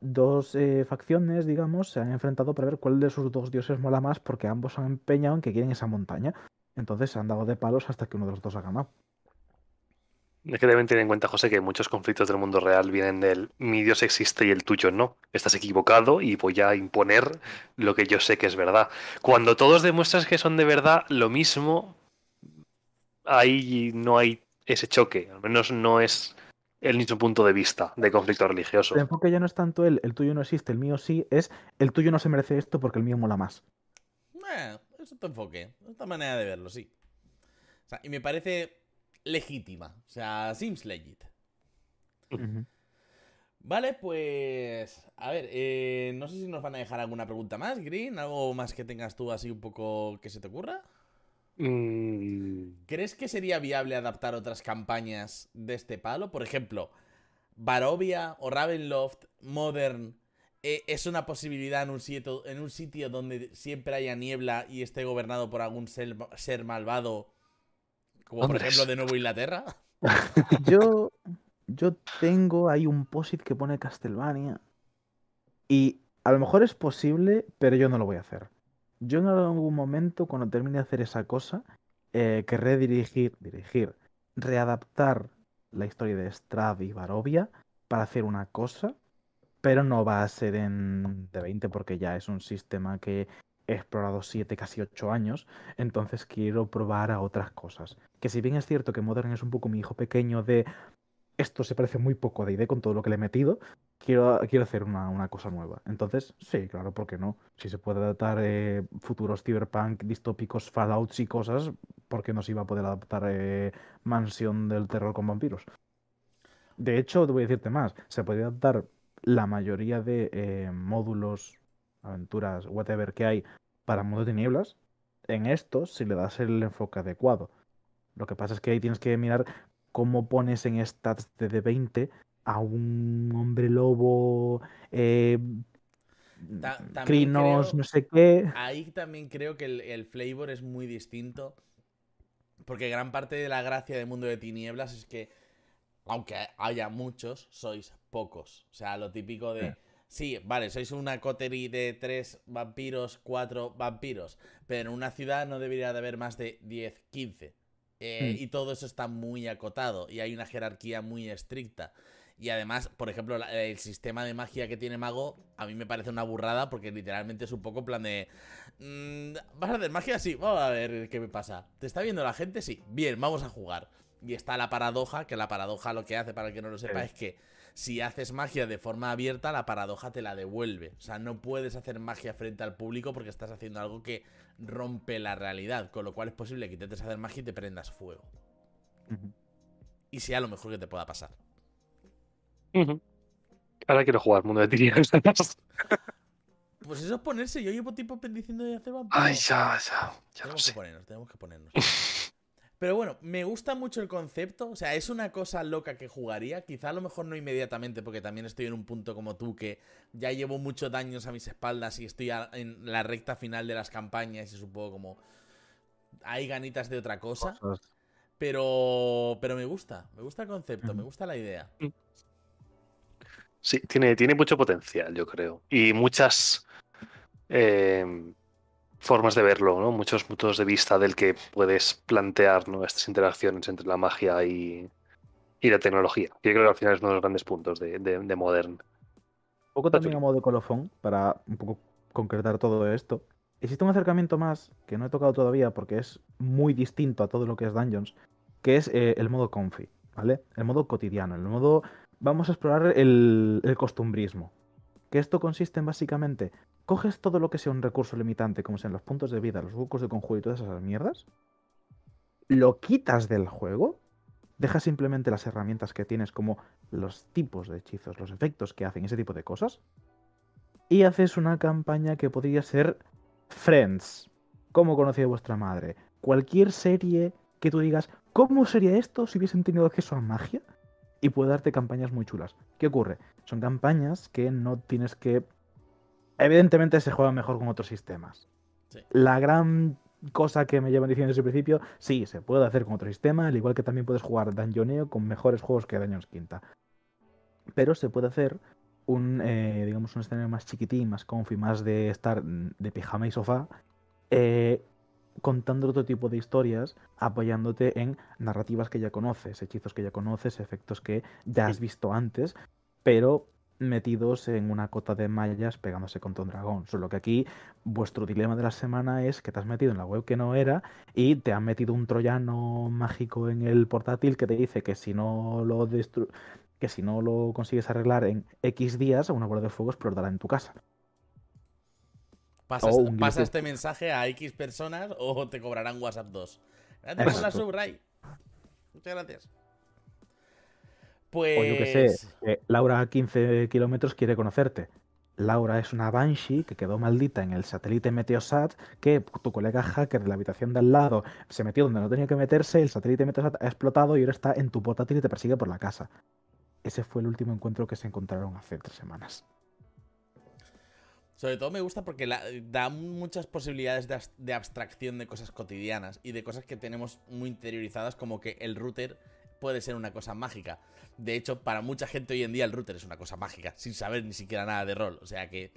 dos eh, facciones, digamos, se han enfrentado para ver cuál de sus dos dioses mola más porque ambos han empeñado en que quieren esa montaña. Entonces se han dado de palos hasta que uno de los dos ha ganado. Es que deben tener en cuenta, José, que muchos conflictos del mundo real vienen del mi Dios existe y el tuyo no. Estás equivocado y voy a imponer lo que yo sé que es verdad. Cuando todos demuestras que son de verdad lo mismo, ahí no hay ese choque. Al menos no es el mismo punto de vista de conflicto religioso. El enfoque ya no es tanto el, el tuyo no existe, el mío sí, es el tuyo no se merece esto porque el mío mola más. Eh, es otro enfoque, otra manera de verlo, sí. O sea, y me parece legítima. O sea, seems legit. Vale, pues. A ver, eh, no sé si nos van a dejar alguna pregunta más, Green. ¿Algo más que tengas tú así un poco que se te ocurra? Mm, ¿Crees que sería viable adaptar otras campañas de este palo? Por ejemplo, Barovia o Ravenloft Modern eh, es una posibilidad en un, sitio, en un sitio donde siempre haya niebla y esté gobernado por algún ser, ser malvado, como por ejemplo de Nuevo Inglaterra. Yo, yo tengo ahí un posit que pone Castlevania. Y a lo mejor es posible, pero yo no lo voy a hacer. Yo en algún momento, cuando termine de hacer esa cosa, eh, querré dirigir, dirigir, readaptar la historia de Strad y Barovia para hacer una cosa, pero no va a ser en D20 porque ya es un sistema que he explorado 7, casi 8 años, entonces quiero probar a otras cosas. Que si bien es cierto que Modern es un poco mi hijo pequeño de esto se parece muy poco a D&D con todo lo que le he metido, quiero, quiero hacer una, una cosa nueva. Entonces, sí, claro, ¿por qué no? Si se puede adaptar eh, futuros cyberpunk, distópicos, fallouts y cosas, ¿por qué no se iba a poder adaptar eh, Mansión del Terror con vampiros? De hecho, te voy a decirte más, se puede adaptar la mayoría de eh, módulos, aventuras, whatever que hay para modo de nieblas, en estos si le das el enfoque adecuado. Lo que pasa es que ahí tienes que mirar cómo pones en stats de D20 a un hombre lobo, eh, Ta- también crinos, creo- no sé qué. Ahí también creo que el, el flavor es muy distinto. Porque gran parte de la gracia del mundo de tinieblas es que, aunque haya muchos, sois pocos. O sea, lo típico de. Sí, vale, sois una coterie de tres vampiros, cuatro vampiros. Pero en una ciudad no debería de haber más de 10, 15. Eh, Hmm. Y todo eso está muy acotado. Y hay una jerarquía muy estricta. Y además, por ejemplo, la- el sistema de magia que tiene Mago a mí me parece una burrada porque literalmente es un poco en plan de... mm, ¿Vas a hacer magia? Sí, vamos a ver qué me pasa. ¿Te está viendo la gente? Sí. Bien, vamos a jugar. Y está la paradoja, que la paradoja lo que hace, para el que no lo sepa, Sí. es que si haces magia de forma abierta, la paradoja te la devuelve. O sea, no puedes hacer magia frente al público porque estás haciendo algo que rompe la realidad. Con lo cual es posible que intentes hacer magia y te prendas fuego. Y sea lo mejor que te pueda pasar. Ahora quiero jugar Mundo de Tinieblas. Pues eso es ponerse. Yo llevo tiempo diciendo de hacer vampiro. Ay, ya, ya. Ya lo Tenemos que sé. ponernos, tenemos que ponernos. Pero bueno, me gusta mucho el concepto. O sea, es una cosa loca que jugaría. Quizá a lo mejor no inmediatamente, porque también estoy en un punto como tú que ya llevo muchos daños a mis espaldas y estoy a- en la recta final de las campañas y supongo como hay ganitas de otra cosa. Pero, pero me gusta, me gusta el concepto, me gusta la idea. Sí, tiene, tiene mucho potencial, yo creo. Y muchas eh, formas de verlo, ¿no? Muchos puntos de vista del que puedes plantear ¿no? estas interacciones entre la magia y, y la tecnología. Yo creo que al final es uno de los grandes puntos de, de, de Modern. Un poco también a modo de colofón, para un poco concretar todo esto. Existe un acercamiento más que no he tocado todavía porque es muy distinto a todo lo que es Dungeons, que es eh, el modo comfy, ¿vale? El modo cotidiano, el modo... Vamos a explorar el, el costumbrismo. Que esto consiste en básicamente, coges todo lo que sea un recurso limitante, como sean los puntos de vida, los huecos de conjuro y todas esas mierdas, lo quitas del juego, dejas simplemente las herramientas que tienes como los tipos de hechizos, los efectos que hacen, ese tipo de cosas, y haces una campaña que podría ser Friends, ¿cómo conocía vuestra madre? Cualquier serie que tú digas, ¿cómo sería esto si hubiesen tenido acceso a magia? Y puede darte campañas muy chulas. ¿Qué ocurre? Son campañas que no tienes que... Evidentemente se juegan mejor con otros sistemas. Sí. La gran cosa que me llevan diciendo desde el principio, sí, se puede hacer con otro sistema, al igual que también puedes jugar Dungeoneo con mejores juegos que Dungeons Quinta. Pero se puede hacer un, eh, digamos, un escenario más chiquitín, más comfy, más de estar de pijama y sofá, eh, contando otro tipo de historias, apoyándote en narrativas que ya conoces, hechizos que ya conoces, efectos que ya has visto antes, pero metidos en una cota de mallas pegándose contra un dragón. Solo que aquí vuestro dilema de la semana es que te has metido en la web que no era y te han metido un troyano mágico en el portátil que te dice que si no lo destru- que si no lo consigues arreglar en X días, una bola de fuego explotará en tu casa. Pasa, O este- pasa este mensaje a X personas o te cobrarán WhatsApp 2. Gracias por la sub, Ray. Muchas gracias. O yo qué Pues. sé, eh, Laura a 15 kilómetros quiere conocerte. Laura es una Banshee que quedó maldita en el satélite Meteosat, que tu colega hacker de la habitación de al lado se metió donde no tenía que meterse, el satélite Meteosat ha explotado y ahora está en tu portátil y te persigue por la casa. Ese fue el último encuentro que se encontraron hace tres semanas. Sobre todo me gusta porque la- da muchas posibilidades de, abstracción de cosas cotidianas y de cosas que tenemos muy interiorizadas, como que el router puede ser una cosa mágica. De hecho, para mucha gente hoy en día el router es una cosa mágica, sin saber ni siquiera nada de rol. O sea que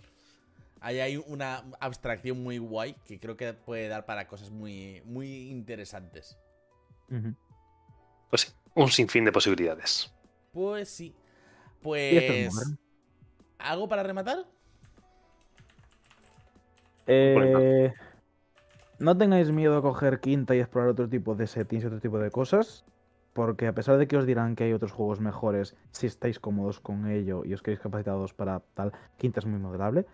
ahí hay una abstracción muy guay que creo que puede dar para cosas muy, muy interesantes. Pues sí, un sinfín de posibilidades. Pues sí. Pues... ¿Algo para rematar? Eh, no tengáis miedo a coger quinta y explorar otro tipo de settings y otro tipo de cosas. Porque a pesar de que os dirán que hay otros juegos mejores, si estáis cómodos con ello y os queréis capacitados para tal, quinta es muy modelable.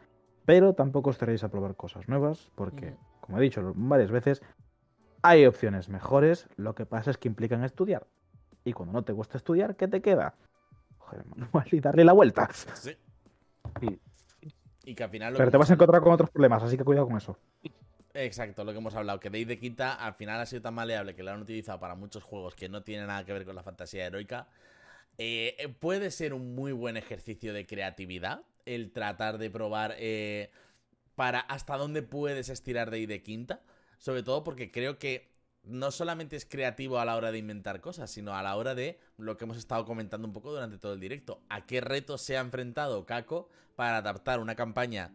Pero tampoco os estaréis a probar cosas nuevas, porque, como he dicho varias veces, hay opciones mejores. Lo que pasa es que implican estudiar. Y cuando no te gusta estudiar, ¿qué te queda? Coger el manual y darle la vuelta. Sí. Y- Y que al final... lo Pero te vas a encontrar con otros problemas, así que cuidado con eso. Exacto, lo que hemos hablado, que Day de Quinta al final ha sido tan maleable que lo han utilizado para muchos juegos que no tienen nada que ver con la fantasía heroica. Eh, eh, puede ser un muy buen ejercicio de creatividad el tratar de probar eh, para hasta dónde puedes estirar Day de Quinta. Sobre todo porque creo que no solamente es creativo a la hora de inventar cosas, sino a la hora de lo que hemos estado comentando un poco durante todo el directo. ¿A qué retos se ha enfrentado Kako para adaptar una campaña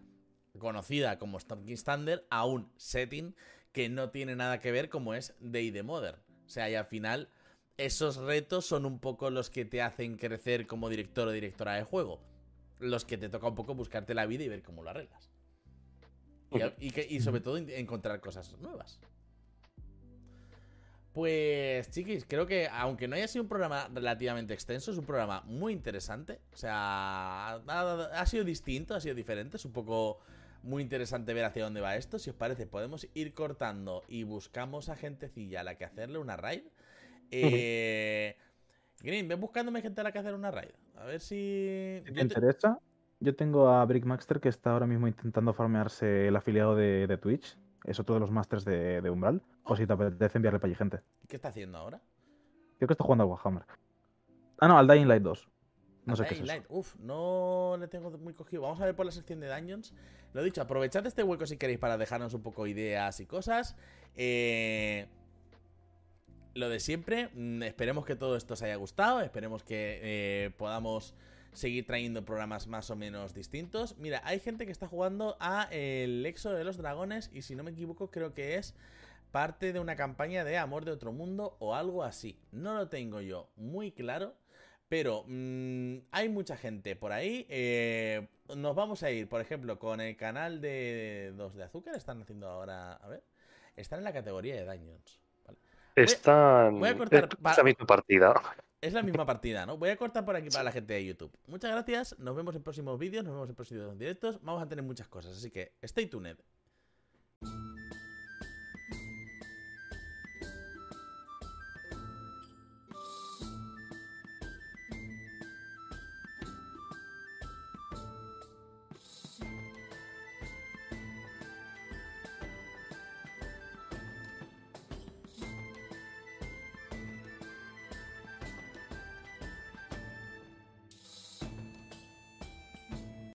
conocida como Storm King's Thunder a un setting que no tiene nada que ver como es Day the Mother. O sea, y al final esos retos son un poco los que te hacen crecer como director o directora de juego. Los que te toca un poco buscarte la vida y ver cómo lo arreglas. Y, y que- y sobre todo en- encontrar cosas nuevas. Pues, chiquis, creo que aunque no haya sido un programa relativamente extenso, es un programa muy interesante. O sea, ha, ha sido distinto, ha sido diferente. Es un poco muy interesante ver hacia dónde va esto. Si os parece, podemos ir cortando y buscamos a gentecilla a la que hacerle una raid. Eh, Green, ven buscándome gente a la que hacer una raid. A ver si. Te te- interesa, yo tengo a Brickmaster que está ahora mismo intentando farmearse el afiliado de, de Twitch. Es otro de los masters de, de Umbral. Por si te apetece enviarle para allí gente. ¿Qué está haciendo ahora? Creo que está jugando al Warhammer. Ah, no, al Dying Light 2. No A sé qué es Dying eso. Light. Uf, no le tengo muy cogido. Vamos a ver por la sección de Dungeons. Lo dicho, aprovechad este hueco si queréis para dejarnos un poco ideas y cosas. Eh, Lo de siempre. mm, Esperemos que todo esto os haya gustado. Esperemos que eh, podamos seguir trayendo programas más o menos distintos. Mira, hay gente que está jugando a el Exo de los Dragones. Y si no me equivoco, creo que es parte de una campaña de Amor de Otro Mundo o algo así. No lo tengo yo muy claro. Pero mm, hay mucha gente por ahí. eh, nos vamos a ir, por ejemplo, con el canal de Dos de Azúcar. Están haciendo ahora. A ver. Están en la categoría de Dungeons. ¿vale? Están. voy a cortar es pa- la misma partida. Es la misma partida, ¿no? Voy a cortar por aquí para la gente de YouTube. Muchas gracias. Nos vemos en próximos vídeos. Nos vemos en próximos directos. Vamos a tener muchas cosas. Así que stay tuned.